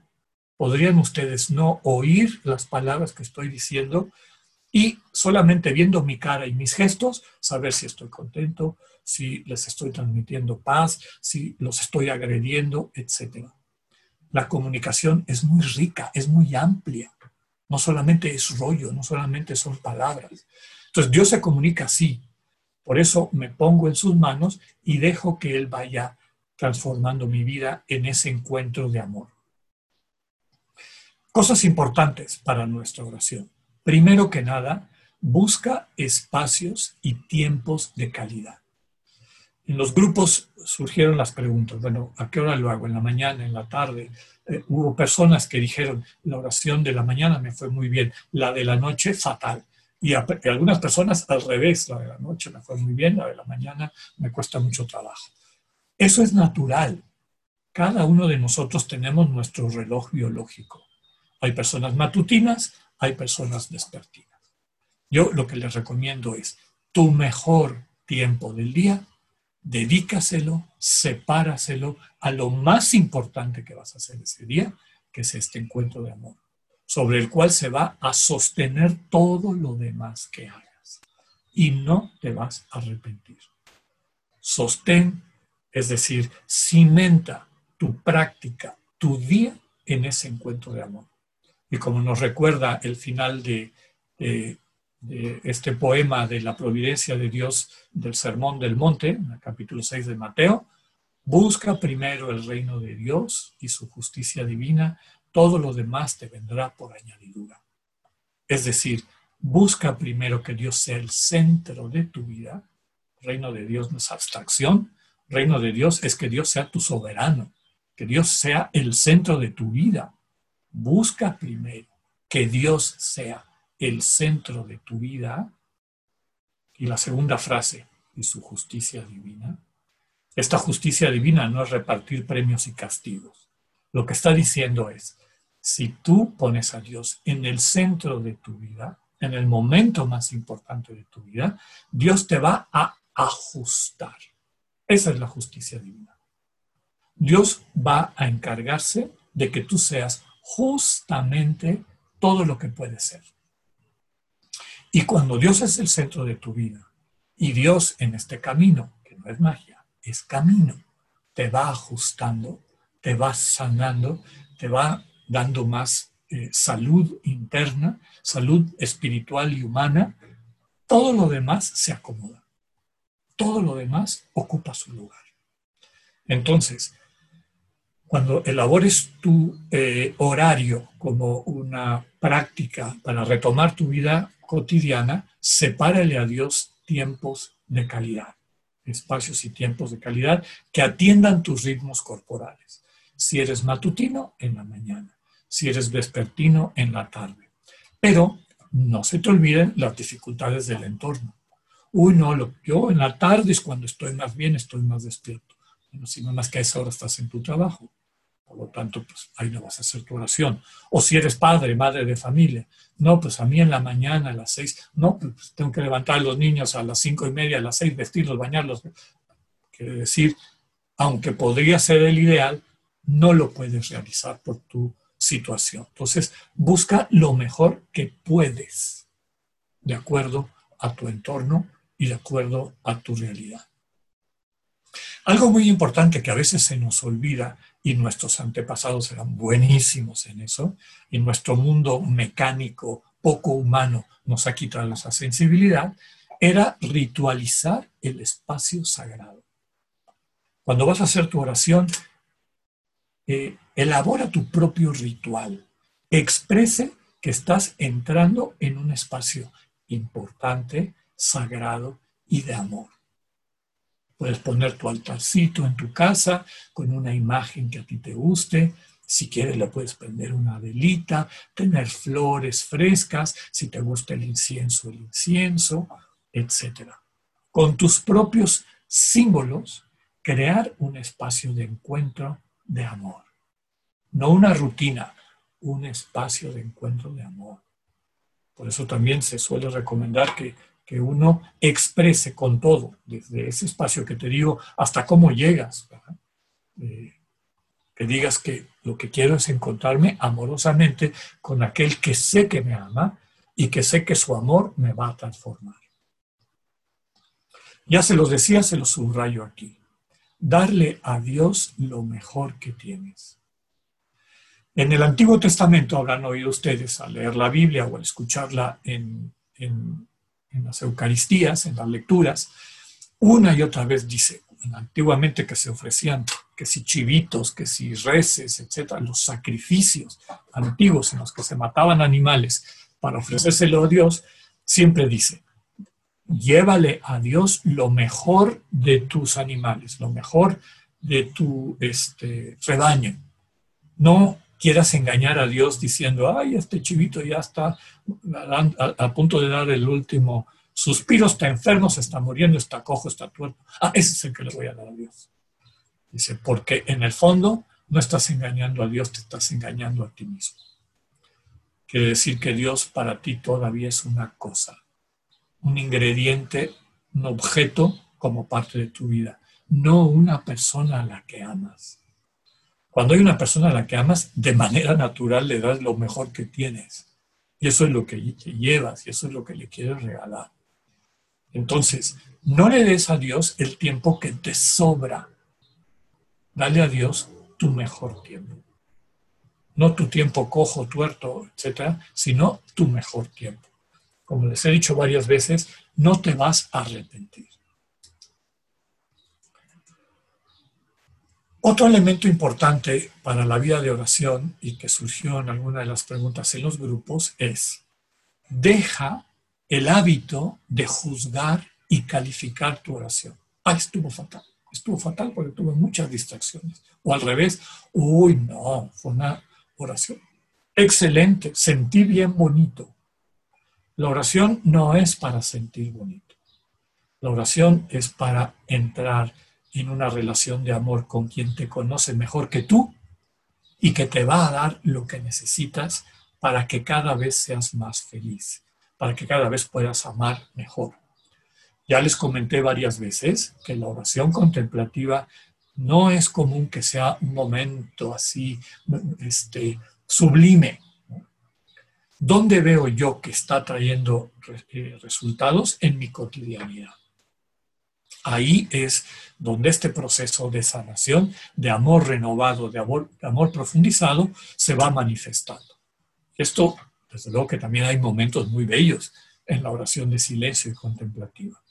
podrían ustedes no oír las palabras que estoy diciendo y solamente viendo mi cara y mis gestos, saber si estoy contento, si les estoy transmitiendo paz, si los estoy agrediendo, etc. La comunicación es muy rica, es muy amplia. No solamente es rollo, no solamente son palabras. Entonces Dios se comunica así. Por eso me pongo en sus manos y dejo que Él vaya transformando mi vida en ese encuentro de amor. Cosas importantes para nuestra oración. Primero que nada, busca espacios y tiempos de calidad. En los grupos surgieron las preguntas, bueno, ¿a qué hora lo hago? ¿En la mañana, en la tarde? Eh, hubo personas que dijeron, la oración de la mañana me fue muy bien, la de la noche fatal. Y, y algunas personas al revés, la de la noche me fue muy bien, la de la mañana me cuesta mucho trabajo. Eso es natural. Cada uno de nosotros tenemos nuestro reloj biológico. Hay personas matutinas, hay personas despertinas. Yo lo que les recomiendo es tu mejor tiempo del día, dedícaselo, sepáraselo a lo más importante que vas a hacer ese día, que es este encuentro de amor, sobre el cual se va a sostener todo lo demás que hagas. Y no te vas a arrepentir. Sostén, es decir, cimenta tu práctica, tu día en ese encuentro de amor. Y como nos recuerda el final de, este poema de la providencia de Dios del Sermón del Monte, en el capítulo 6 de Mateo, busca primero el reino de Dios y su justicia divina, todo lo demás te vendrá por añadidura. Es decir, busca primero que Dios sea el centro de tu vida. Reino de Dios no es abstracción, reino de Dios es que Dios sea tu soberano, que Dios sea el centro de tu vida, busca primero que Dios sea el centro de tu vida. Y la segunda frase, y su justicia divina. Esta justicia divina no es repartir premios y castigos. Lo que está diciendo es, si tú pones a Dios en el centro de tu vida, en el momento más importante de tu vida, Dios te va a ajustar. Esa es la justicia divina. Dios va a encargarse de que tú seas justamente todo lo que puedes ser. Y cuando Dios es el centro de tu vida y Dios en este camino, que no es magia, es camino, te va ajustando, te va sanando, te va dando más eh, salud interna, salud espiritual y humana, todo lo demás se acomoda. Todo lo demás ocupa su lugar. Entonces, cuando elabores tu eh, horario como una práctica para retomar tu vida cotidiana, sepárale a Dios tiempos de calidad, espacios y tiempos de calidad que atiendan tus ritmos corporales. Si eres matutino, en la mañana si eres vespertino en la tarde. Pero no se te olviden las dificultades del entorno. Uy, no, lo, yo en la tarde es cuando estoy más bien, estoy más despierto. Si no más que a esa hora estás en tu trabajo. Por lo tanto, pues ahí no vas a hacer tu oración. O si eres padre, madre de familia. No, pues a mí en la mañana a las seis. No, pues tengo que levantar a los niños a las cinco y media, a las seis, vestirlos, bañarlos. Quiere decir, aunque podría ser el ideal, no lo puedes realizar por tu situación. Entonces, busca lo mejor que puedes, de acuerdo a tu entorno y de acuerdo a tu realidad. Algo muy importante que a veces se nos olvida, y nuestros antepasados eran buenísimos en eso, y nuestro mundo mecánico, poco humano, nos ha quitado esa sensibilidad, era ritualizar el espacio sagrado. Cuando vas a hacer tu oración, eh, elabora tu propio ritual. Exprese que estás entrando en un espacio importante, sagrado y de amor. Puedes poner tu altarcito en tu casa con una imagen que a ti te guste. Si quieres, le puedes prender una velita, tener flores frescas, si te gusta el incienso, el incienso, etc. Con tus propios símbolos, crear un espacio de encuentro de amor. No una rutina, un espacio de encuentro de amor. Por eso también se suele recomendar que, uno exprese con todo, desde ese espacio que te digo, hasta cómo llegas. Eh, que digas que lo que quiero es encontrarme amorosamente con aquel que sé que me ama y que sé que su amor me va a transformar. Ya se los decía, se los subrayo aquí darle a Dios lo mejor que tienes. En el Antiguo Testamento habrán oído ustedes al leer la Biblia o al escucharla en, las Eucaristías, en las lecturas, una y otra vez dice, antiguamente que se ofrecían que si chivitos, que si reces, etcétera, los sacrificios antiguos en los que se mataban animales para ofrecérselo a Dios, siempre dice, llévale a Dios lo mejor de tus animales, lo mejor de tu este, rebaño. No quieras engañar a Dios diciendo, ay, este chivito ya está a, punto de dar el último suspiro, está enfermo, se está muriendo, está cojo, está tuerto. Ah, ese es el que le voy a dar a Dios. Dice, porque en el fondo no estás engañando a Dios, te estás engañando a ti mismo. Quiere decir que Dios para ti todavía es una cosa un ingrediente, un objeto como parte de tu vida, no una persona a la que amas. Cuando hay una persona a la que amas, de manera natural le das lo mejor que tienes. Y eso es lo que llevas y eso es lo que le quieres regalar. Entonces, no le des a Dios el tiempo que te sobra. Dale a Dios tu mejor tiempo. No tu tiempo cojo, tuerto, etcétera, sino tu mejor tiempo como les he dicho varias veces, no te vas a arrepentir. Otro elemento importante para la vida de oración y que surgió en alguna de las preguntas en los grupos es, deja el hábito de juzgar y calificar tu oración. Ah, estuvo fatal. Estuvo fatal porque tuve muchas distracciones. O al revés, uy, no, fue una oración excelente, sentí bien bonito. La oración no es para sentir bonito. La oración es para entrar en una relación de amor con quien te conoce mejor que tú y que te va a dar lo que necesitas para que cada vez seas más feliz, para que cada vez puedas amar mejor. Ya les comenté varias veces que la oración contemplativa no es común que sea un momento así este, sublime. ¿Dónde veo yo que está trayendo eh, resultados en mi cotidianidad? Ahí es donde este proceso de sanación, de amor renovado, de amor, profundizado, se va manifestando. Esto, desde luego que también hay momentos muy bellos en la oración de silencio y contemplativa.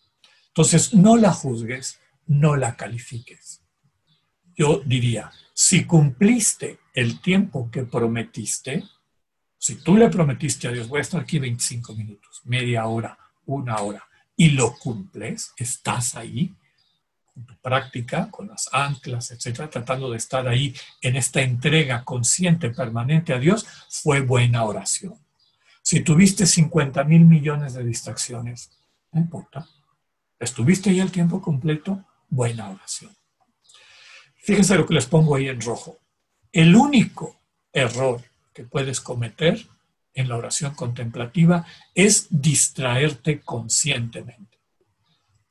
Entonces, no la juzgues, no la califiques. Yo diría, si cumpliste el tiempo que prometiste, si tú le prometiste a Dios, voy a estar aquí 25 minutos, media hora, una hora, y lo cumples, estás ahí, con tu práctica, con las anclas, etcétera, tratando de estar ahí en esta entrega consciente, permanente a Dios, fue buena oración. Si tuviste 50 mil millones de distracciones, no importa, ¿Estuviste ahí el tiempo completo? Buena oración. Fíjense lo que les pongo ahí en rojo. El único error que puedes cometer en la oración contemplativa es distraerte conscientemente.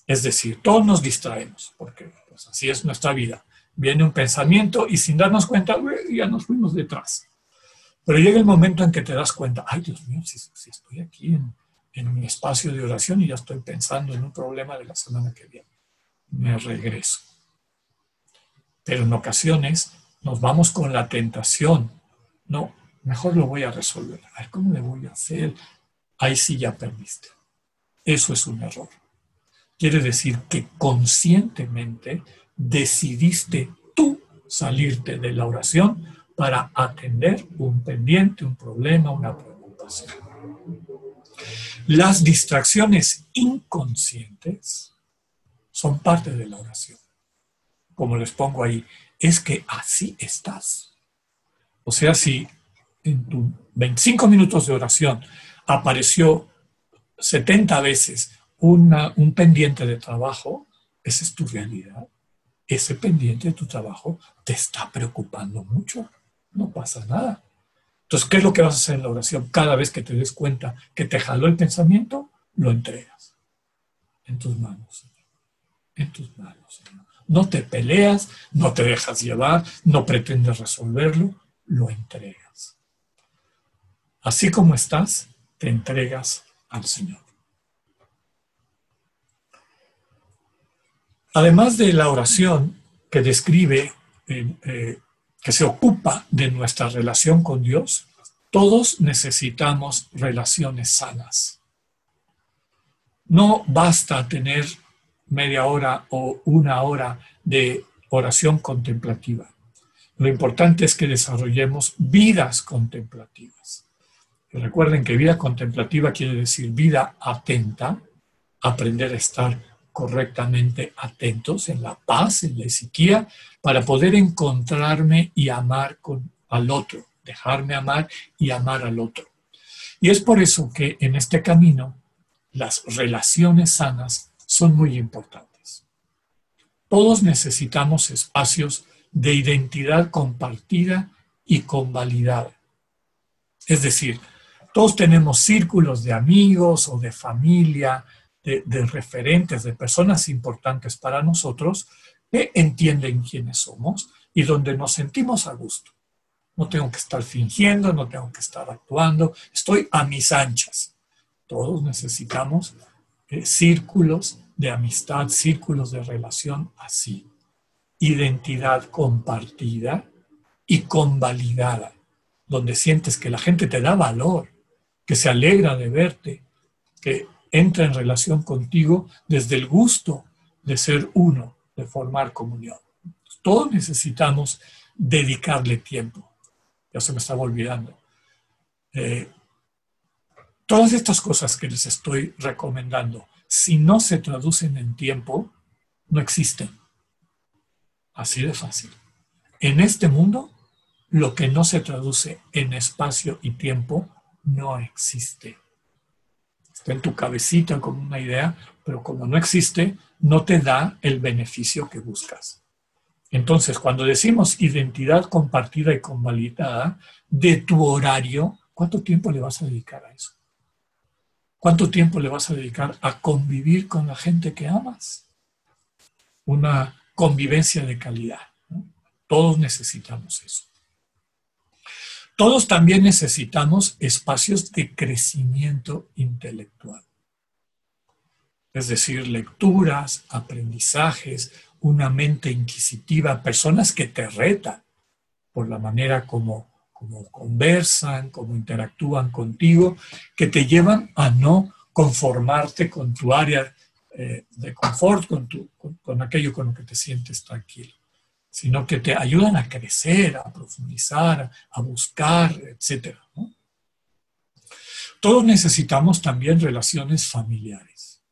Es decir, todos nos distraemos, porque pues, así es nuestra vida. Viene un pensamiento y sin darnos cuenta, ya nos fuimos detrás. Pero llega el momento en que te das cuenta, ay Dios mío, si, si estoy aquí en, en mi espacio de oración y ya estoy pensando en un problema de la semana que viene. Me regreso. Pero en ocasiones nos vamos con la tentación. No, mejor lo voy a resolver. A ver, ¿cómo le voy a hacer? Ahí sí ya perdiste. Eso es un error. Quiere decir que conscientemente decidiste tú salirte de la oración para atender un pendiente, un problema, una preocupación. Las distracciones inconscientes son parte de la oración. Como les pongo ahí, es que así estás. O sea, si en tus 25 minutos de oración apareció 70 veces un pendiente de trabajo, esa es tu realidad. Ese pendiente de tu trabajo te está preocupando mucho. No pasa nada. Entonces, ¿qué es lo que vas a hacer en la oración? Cada vez que te des cuenta que te jaló el pensamiento, lo entregas. En tus manos, Señor. En tus manos, Señor. No te peleas, no te dejas llevar, no pretendes resolverlo, lo entregas. Así como estás, te entregas al Señor. Además de la oración que describe eh, eh, que se ocupa de nuestra relación con Dios, todos necesitamos relaciones sanas. No basta tener media hora o una hora de oración contemplativa. Lo importante es que desarrollemos vidas contemplativas. Recuerden que vida contemplativa quiere decir vida atenta, aprender a estar correctamente atentos en la paz, en la psiquía, para poder encontrarme y amar con, al otro, dejarme amar y amar al otro. Y es por eso que en este camino las relaciones sanas son muy importantes. Todos necesitamos espacios de identidad compartida y convalidada. Es decir, todos tenemos círculos de amigos o de familia de, referentes, de personas importantes para nosotros que entienden quiénes somos y donde nos sentimos a gusto. No tengo que estar fingiendo, no tengo que estar actuando, estoy a mis anchas. Todos necesitamos eh, círculos de amistad, círculos de relación así. Identidad compartida y convalidada, donde sientes que la gente te da valor, que se alegra de verte, que entra en relación contigo desde el gusto de ser uno, de formar comunión. Todos necesitamos dedicarle tiempo. Ya se me estaba olvidando. Eh, todas estas cosas que les estoy recomendando, si no se traducen en tiempo, no existen. Así de fácil. En este mundo, lo que no se traduce en espacio y tiempo no existe está en tu cabecita como una idea, pero como no existe, no te da el beneficio que buscas. Entonces, cuando decimos identidad compartida y convalidada de tu horario, ¿cuánto tiempo le vas a dedicar a eso? ¿Cuánto tiempo le vas a dedicar a convivir con la gente que amas? Una convivencia de calidad. Todos necesitamos eso. Todos también necesitamos espacios de crecimiento intelectual. Es decir, lecturas, aprendizajes, una mente inquisitiva, personas que te retan por la manera como, como conversan, como interactúan contigo, que te llevan a no conformarte con tu área eh, de confort, con, tu, con aquello con lo que te sientes tranquilo sino que te ayudan a crecer, a profundizar, a buscar, etc. Todos necesitamos también relaciones familiares.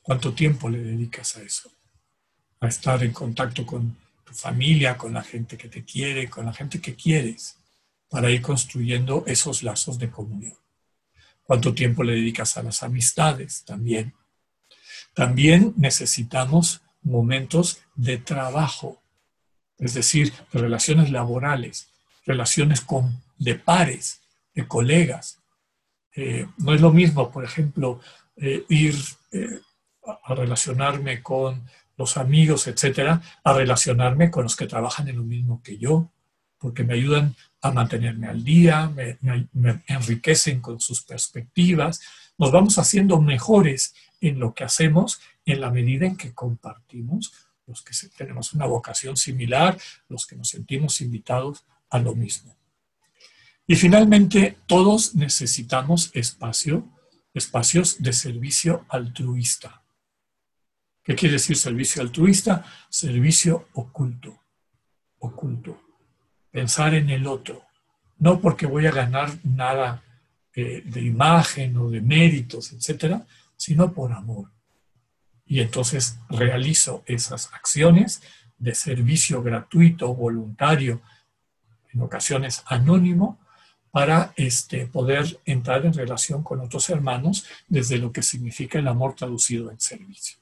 ¿Cuánto tiempo le dedicas a eso? A estar en contacto con tu familia, con la gente que te quiere, con la gente que quieres, para ir construyendo esos lazos de comunión. ¿Cuánto tiempo le dedicas a las amistades? También. También necesitamos momentos de trabajo, es decir, de relaciones laborales, relaciones con, de pares, de colegas. Eh, no es lo mismo, por ejemplo, eh, ir eh, a relacionarme con los amigos, etcétera, a relacionarme con los que trabajan en lo mismo que yo, porque me ayudan a mantenerme al día, me enriquecen con sus perspectivas, nos vamos haciendo mejores en lo que hacemos en la medida en que compartimos, los que tenemos una vocación similar, los que nos sentimos invitados a lo mismo. Y finalmente, todos necesitamos espacio, espacios de servicio altruista. ¿Qué quiere decir servicio altruista? Servicio oculto, oculto. Pensar en el otro, no porque voy a ganar nada eh, de imagen o de méritos, etcétera, sino por amor. Y entonces realizo esas acciones de servicio gratuito, voluntario, en ocasiones anónimo, para este, poder entrar en relación con otros hermanos desde lo que significa el amor traducido en servicio.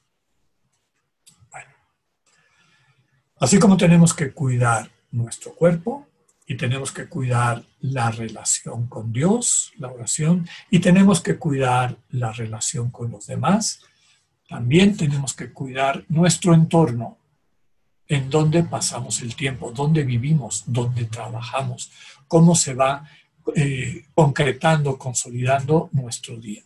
Así como tenemos que cuidar nuestro cuerpo y tenemos que cuidar la relación con Dios, la oración, y tenemos que cuidar la relación con los demás, también tenemos que cuidar nuestro entorno, en donde pasamos el tiempo, dónde vivimos, dónde trabajamos, cómo se va eh, concretando, consolidando nuestro día.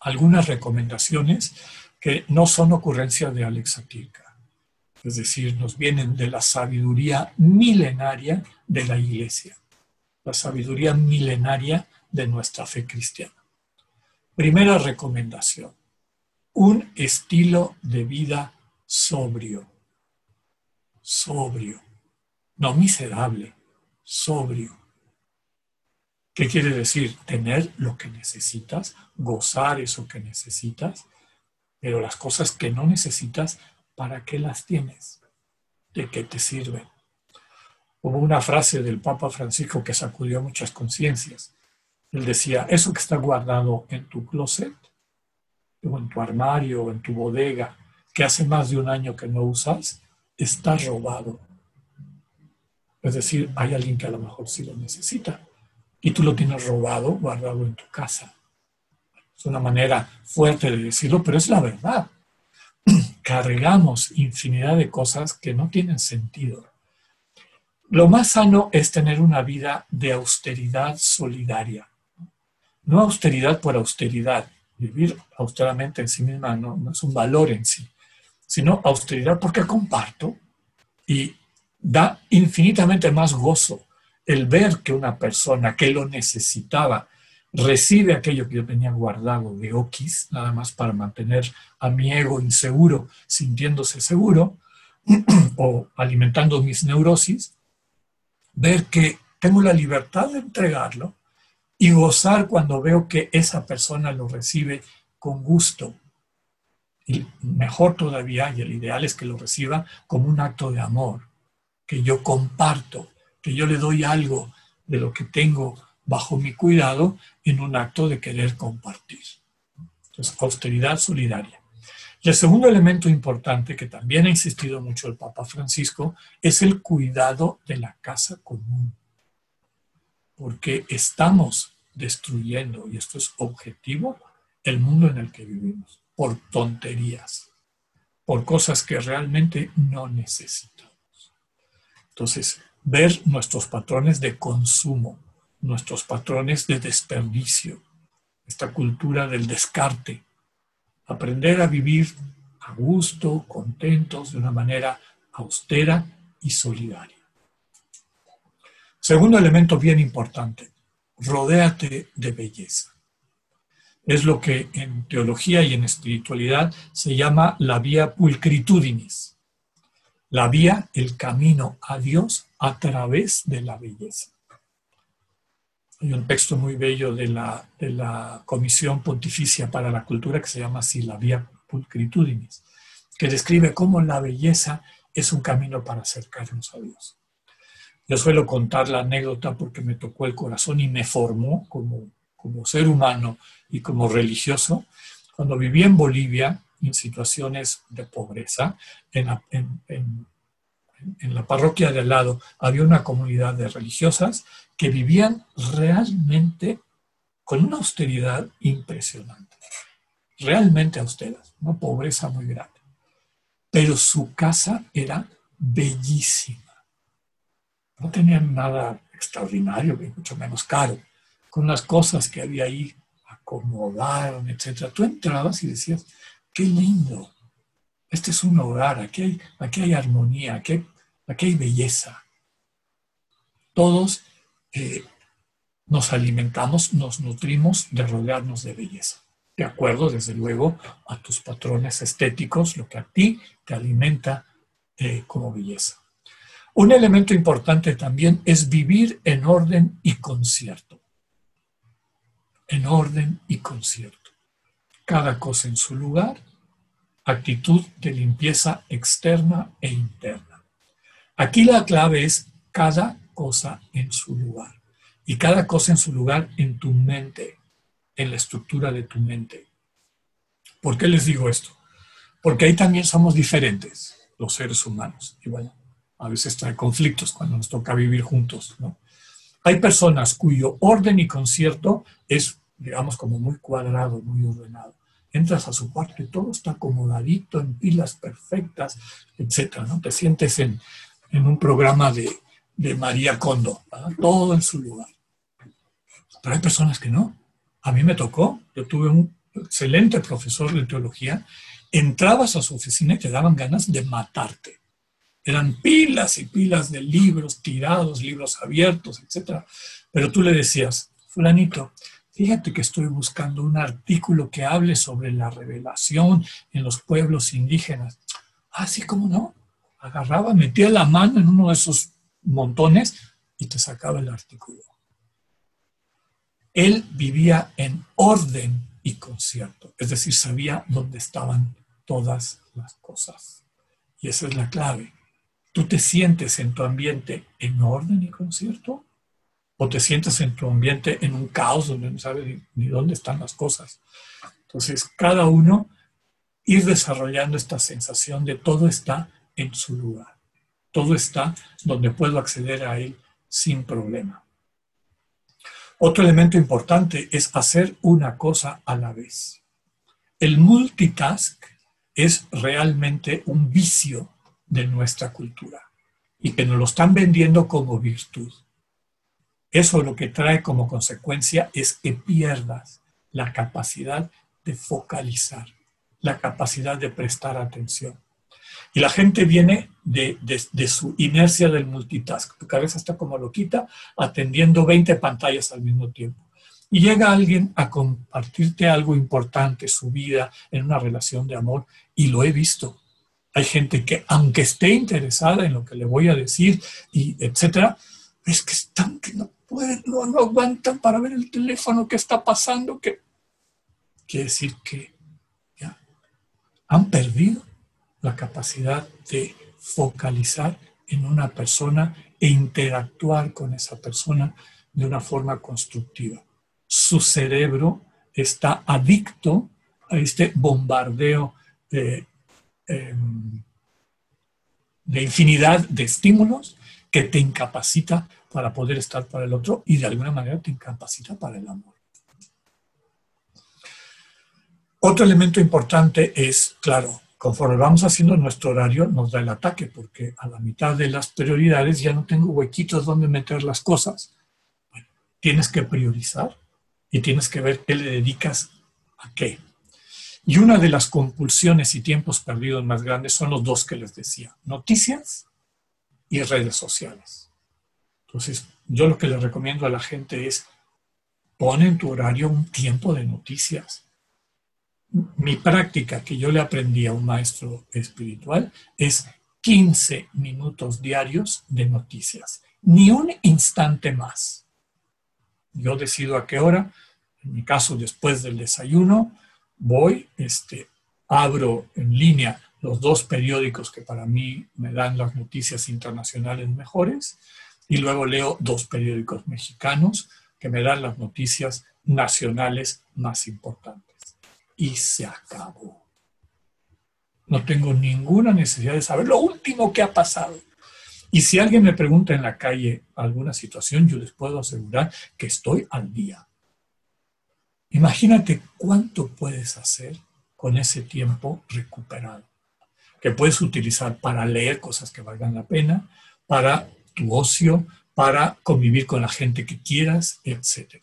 Algunas recomendaciones que no son ocurrencias de Alex Atilka, es decir, nos vienen de la sabiduría milenaria de la Iglesia, la sabiduría milenaria de nuestra fe cristiana. Primera recomendación, un estilo de vida sobrio. Sobrio. No miserable, sobrio. ¿Qué quiere decir? Tener lo que necesitas, gozar eso que necesitas, pero las cosas que no necesitas, ¿para qué las tienes? ¿De qué te sirven? Hubo una frase del Papa Francisco que sacudió muchas conciencias. Él decía, eso que está guardado en tu closet, o en tu armario o en tu bodega que hace más de un año que no usas, está robado. Es decir, hay alguien que a lo mejor sí lo necesita y tú lo tienes robado, guardado en tu casa. Es una manera fuerte de decirlo, pero es la verdad. Cargamos infinidad de cosas que no tienen sentido. Lo más sano es tener una vida de austeridad solidaria. No austeridad por austeridad, vivir austeramente en sí misma no, es un valor en sí, sino austeridad porque comparto y da infinitamente más gozo el ver que una persona que lo necesitaba recibe aquello que yo tenía guardado de Okis, nada más para mantener a mi ego inseguro, sintiéndose seguro, o alimentando mis neurosis, ver que tengo la libertad de entregarlo y gozar cuando veo que esa persona lo recibe con gusto. Y mejor todavía, y el ideal es que lo reciba como un acto de amor, que yo comparto, que yo le doy algo de lo que tengo bajo mi cuidado en un acto de querer compartir. Entonces, austeridad solidaria. Y el segundo elemento importante, que también ha insistido mucho el Papa Francisco, es el cuidado de la casa común. Porque estamos destruyendo, y esto es objetivo, el mundo en el que vivimos, por tonterías, por cosas que realmente no necesitamos. Entonces, ver nuestros patrones de consumo, nuestros patrones de desperdicio, esta cultura del descarte, aprender a vivir a gusto, contentos, de una manera austera y solidaria. Segundo elemento bien importante, rodéate de belleza. Es lo que en teología y en espiritualidad se llama la vía pulcritudinis. La vía, el camino a Dios a través de la belleza. Hay un texto muy bello de la, Comisión Pontificia para la Cultura que se llama así, la Vía Pulcritudinis, que describe cómo la belleza es un camino para acercarnos a Dios. Yo suelo contar la anécdota porque me tocó el corazón y me formó como, como ser humano y como religioso. Cuando viví en Bolivia, en situaciones de pobreza, en, en, en la parroquia de al lado había una comunidad de religiosas que vivían realmente con una austeridad impresionante, realmente austeras, una pobreza muy grande. Pero su casa era bellísima. No tenían nada extraordinario, mucho menos caro. Con las cosas que había ahí, acomodaron, etc. Tú entrabas y decías, qué lindo, este es un hogar, aquí hay, aquí hay armonía, aquí aquí hay belleza. Todos eh, nos alimentamos, nos nutrimos de rodearnos de belleza. De acuerdo, desde luego, a tus patrones estéticos, lo que a ti te alimenta eh, como belleza. Un elemento importante también es vivir en orden y concierto. En orden y concierto. Cada cosa en su lugar, actitud de limpieza externa e interna. Aquí la clave es cada cosa en su lugar. Y cada cosa en su lugar en tu mente, en la estructura de tu mente. ¿Por qué les digo esto? Porque ahí también somos diferentes, los seres humanos. Y bueno, a veces trae conflictos cuando nos toca vivir juntos. ¿no? Hay personas cuyo orden y concierto es, digamos, como muy cuadrado, muy ordenado. Entras a su cuarto y todo está acomodadito, en pilas perfectas, etc. ¿no? Te sientes en, en un programa de, de María Kondo, todo en su lugar. Pero hay personas que no. A mí me tocó, yo tuve un excelente profesor de teología, entrabas a su oficina y te daban ganas de matarte. Eran pilas y pilas de libros tirados, libros abiertos, etc. Pero tú le decías, fulanito, fíjate que estoy buscando un artículo que hable sobre la revelación en los pueblos indígenas. Ah, sí, ¿cómo no? Agarraba, metía la mano en uno de esos montones y te sacaba el artículo. Él vivía en orden y concierto, es decir, sabía dónde estaban todas las cosas. Y esa es la clave. ¿Tú te sientes en tu ambiente en orden y concierto? ¿O te sientes en tu ambiente en un caos donde no sabes ni, dónde están las cosas? Entonces, cada uno ir desarrollando esta sensación de todo está en su lugar. Todo está donde puedo acceder a él sin problema. Otro elemento importante es hacer una cosa a la vez. El multitask es realmente un vicio de nuestra cultura y que nos lo están vendiendo como virtud. Eso lo que trae como consecuencia es que pierdas la capacidad de focalizar, la capacidad de prestar atención. Y la gente viene de, su inercia del multitask. Tu cabeza está como loquita atendiendo 20 pantallas al mismo tiempo. Y llega alguien a compartirte algo importante, su vida, en una relación de amor, y lo he visto. Hay gente que, aunque esté interesada en lo que le voy a decir, y etcétera, es que están que no pueden, no, aguantan para ver el teléfono, qué está pasando, que quiere decir que ya han perdido la capacidad de focalizar en una persona e interactuar con esa persona de una forma constructiva. Su cerebro está adicto a este bombardeo de, em, de infinidad de estímulos que te incapacita para poder estar para el otro y de alguna manera te incapacita para el amor. Otro elemento importante es, claro, conforme vamos haciendo nuestro horario, nos da el ataque, porque a la mitad de las prioridades ya no tengo huequitos donde meter las cosas. tienes que priorizar y tienes que ver qué le dedicas a qué. Y una de las compulsiones y tiempos perdidos más grandes son los dos que les decía, noticias y redes sociales. Entonces, yo lo que le recomiendo a la gente es, pon en tu horario un tiempo de noticias mi práctica que yo le aprendí a un maestro espiritual es 15 minutos diarios de noticias, ni un instante más. Yo decido a qué hora, en mi caso después del desayuno, voy, este, abro en línea los dos periódicos que para mí me dan las noticias internacionales mejores y luego leo dos periódicos mexicanos que me dan las noticias nacionales más importantes y se acabó. No tengo ninguna necesidad de saber lo último que ha pasado. Y si alguien me pregunta en la calle alguna situación, yo les puedo asegurar que estoy al día. Imagínate cuánto puedes hacer con ese tiempo recuperado, que puedes utilizar para leer cosas que valgan la pena, para tu ocio, para convivir con la gente que quieras, etc.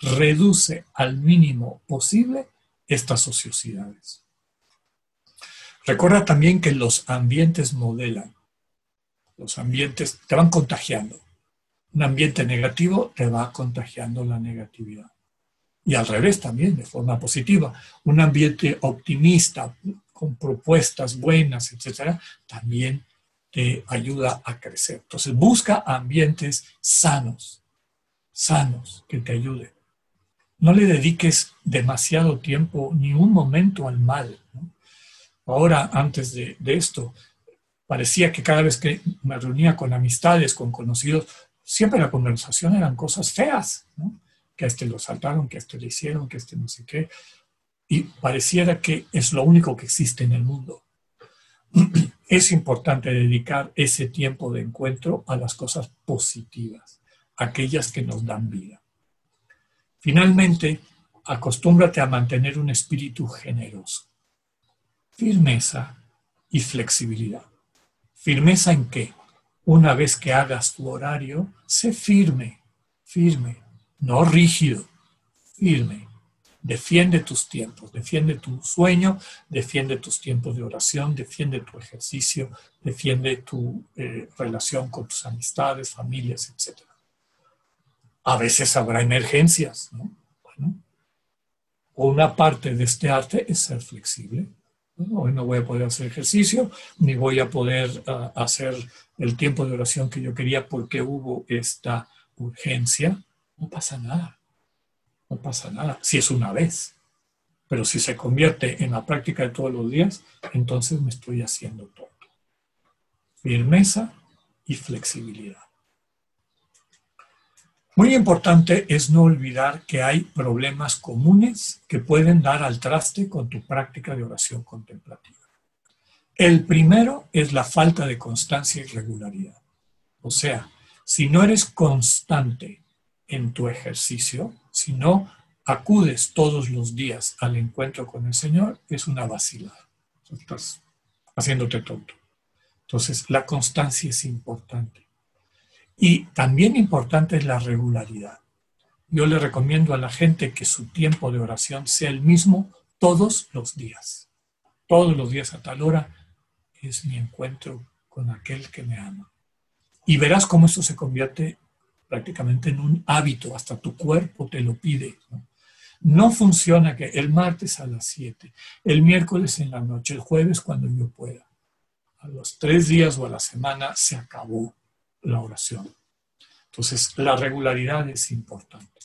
Reduce al mínimo posible estas ociosidades. Recuerda también que los ambientes modelan, los ambientes te van contagiando. Un ambiente negativo te va contagiando la negatividad. Y al revés también, de forma positiva. Un ambiente optimista, con propuestas buenas, etcétera, también te ayuda a crecer. Entonces, busca ambientes sanos, sanos, que te ayuden no le dediques demasiado tiempo ni un momento al mal. Ahora, antes de, esto, parecía que cada vez que me reunía con amistades, con conocidos, siempre la conversación eran cosas feas, que a este lo saltaron, que a este le hicieron, que a este no sé qué. Y pareciera que es lo único que existe en el mundo. Es importante dedicar ese tiempo de encuentro a las cosas positivas, aquellas que nos dan vida. Finalmente, acostúmbrate a mantener un espíritu generoso. Firmeza y flexibilidad. ¿Firmeza en qué? Una vez que hagas tu horario, sé firme, firme, no rígido, firme. Defiende tus tiempos, defiende tu sueño, defiende tus tiempos de oración, defiende tu ejercicio, defiende tu eh, relación con tus amistades, familias, etc. A veces habrá emergencias, ¿no? Una parte de este arte es ser flexible. hoy no voy a poder hacer ejercicio, ni voy a poder ah, hacer el tiempo de oración que yo quería porque hubo esta urgencia. No pasa nada. No pasa nada. Si es una vez. Pero si se convierte en la práctica de todos los días, entonces me estoy haciendo todo. Firmeza y flexibilidad. Muy importante es no olvidar que hay problemas comunes que pueden dar al traste con tu práctica de oración contemplativa. El primero es la falta de constancia y regularidad. O sea, si no eres constante en tu ejercicio, si no acudes todos los días al encuentro con el Señor, es una vacilada. Estás haciéndote tonto. Entonces, la constancia es importante. Y también importante es la regularidad. Yo le recomiendo a la gente que su tiempo de oración sea el mismo todos los días. Todos los días a tal hora es mi encuentro con aquel que me ama. Y verás cómo eso se convierte prácticamente en un hábito, hasta tu cuerpo te lo pide. ¿no? funciona que el martes a las 7, el miércoles en la noche, el jueves cuando yo pueda. A los tres días o a la semana se acabó la oración. Entonces, la regularidad es importante.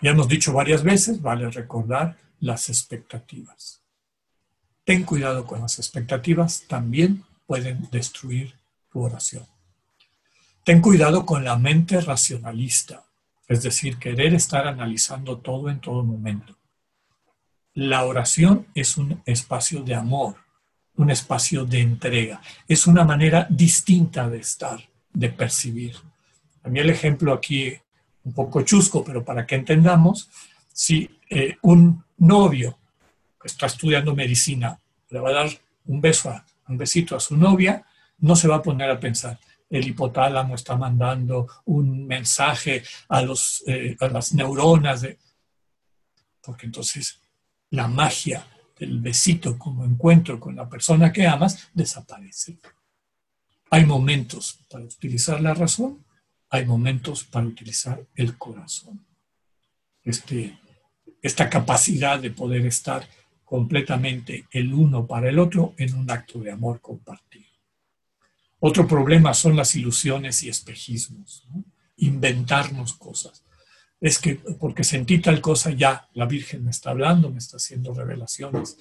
Ya hemos dicho varias veces, vale recordar las expectativas. Ten cuidado con las expectativas, también pueden destruir tu oración. Ten cuidado con la mente racionalista, es decir, querer estar analizando todo en todo momento. la oración es un espacio de amor, un espacio de entrega. Es una manera distinta de estar, de percibir. A mí el ejemplo aquí, un poco chusco, pero para que entendamos, si eh, un novio que está estudiando medicina le va a dar un beso, un besito a su novia, no se va a poner a pensar, el hipotálamo está mandando un mensaje eh, a las neuronas, de... porque entonces la magia del besito como encuentro con la persona que amas desaparece. Hay momentos para utilizar la razón, hay momentos para utilizar el corazón. Este, esta capacidad de poder estar completamente el uno para el otro en un acto de amor compartido. Otro problema son las ilusiones y espejismos, inventarnos cosas. Es que porque sentí tal cosa ya la Virgen me está hablando, me está haciendo revelaciones.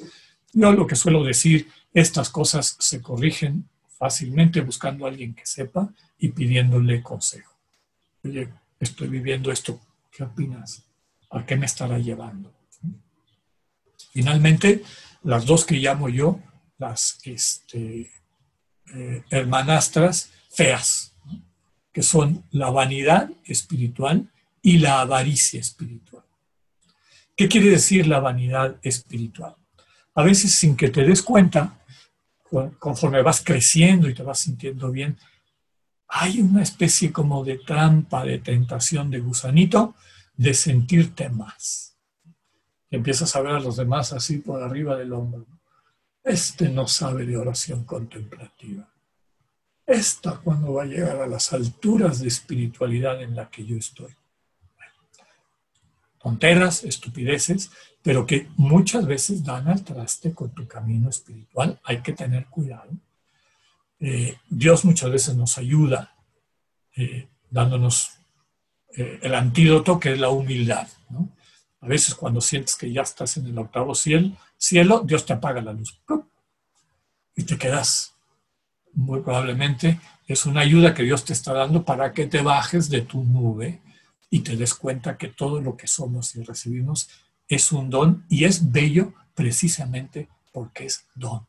Yo lo que suelo decir, estas cosas se corrigen fácilmente buscando a alguien que sepa y pidiéndole consejo. Oye, estoy viviendo esto, ¿qué opinas? ¿A qué me estará llevando? Finalmente, las dos que llamo yo, las este, eh, hermanastras feas, que son la vanidad espiritual y la avaricia espiritual. ¿Qué quiere decir la vanidad espiritual? A veces sin que te des cuenta, conforme vas creciendo y te vas sintiendo bien, hay una especie como de trampa, de tentación, de gusanito, de sentirte más. Empiezas a ver a los demás así por arriba del hombro. Este no sabe de oración contemplativa. Esta cuando va a llegar a las alturas de espiritualidad en la que yo estoy. Tonteras, estupideces, pero que muchas veces dan al traste con tu camino espiritual. Hay que tener cuidado. Eh, Dios muchas veces nos ayuda eh, dándonos eh, el antídoto que es la humildad. A veces cuando sientes que ya estás en el octavo cielo, cielo, Dios te apaga la luz. Y te quedas. Muy probablemente es una ayuda que Dios te está dando para que te bajes de tu nube y te des cuenta que todo lo que somos y recibimos es un don y es bello precisamente porque es don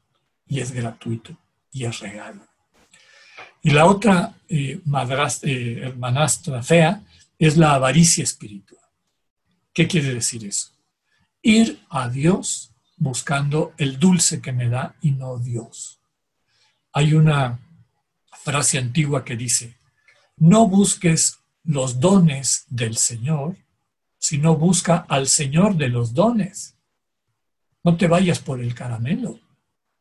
y es gratuito y es regalo. Y la otra eh, eh, hermanastra fea es la avaricia espiritual. ¿Qué quiere decir eso? Ir a Dios buscando el dulce que me da y no Dios. Hay una frase antigua que dice, no busques los dones del Señor, sino busca al Señor de los dones. No te vayas por el caramelo.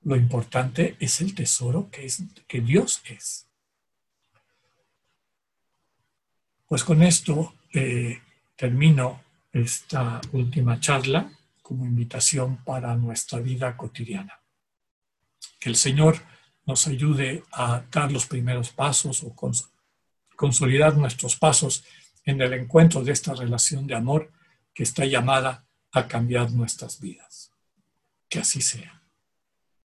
Lo importante es el tesoro que, es, que Dios es. Pues con esto eh, termino esta última charla como invitación para nuestra vida cotidiana. Que el Señor nos ayude a dar los primeros pasos o consolidar nuestros pasos en el encuentro de esta relación de amor que está llamada a cambiar nuestras vidas. Que así sea.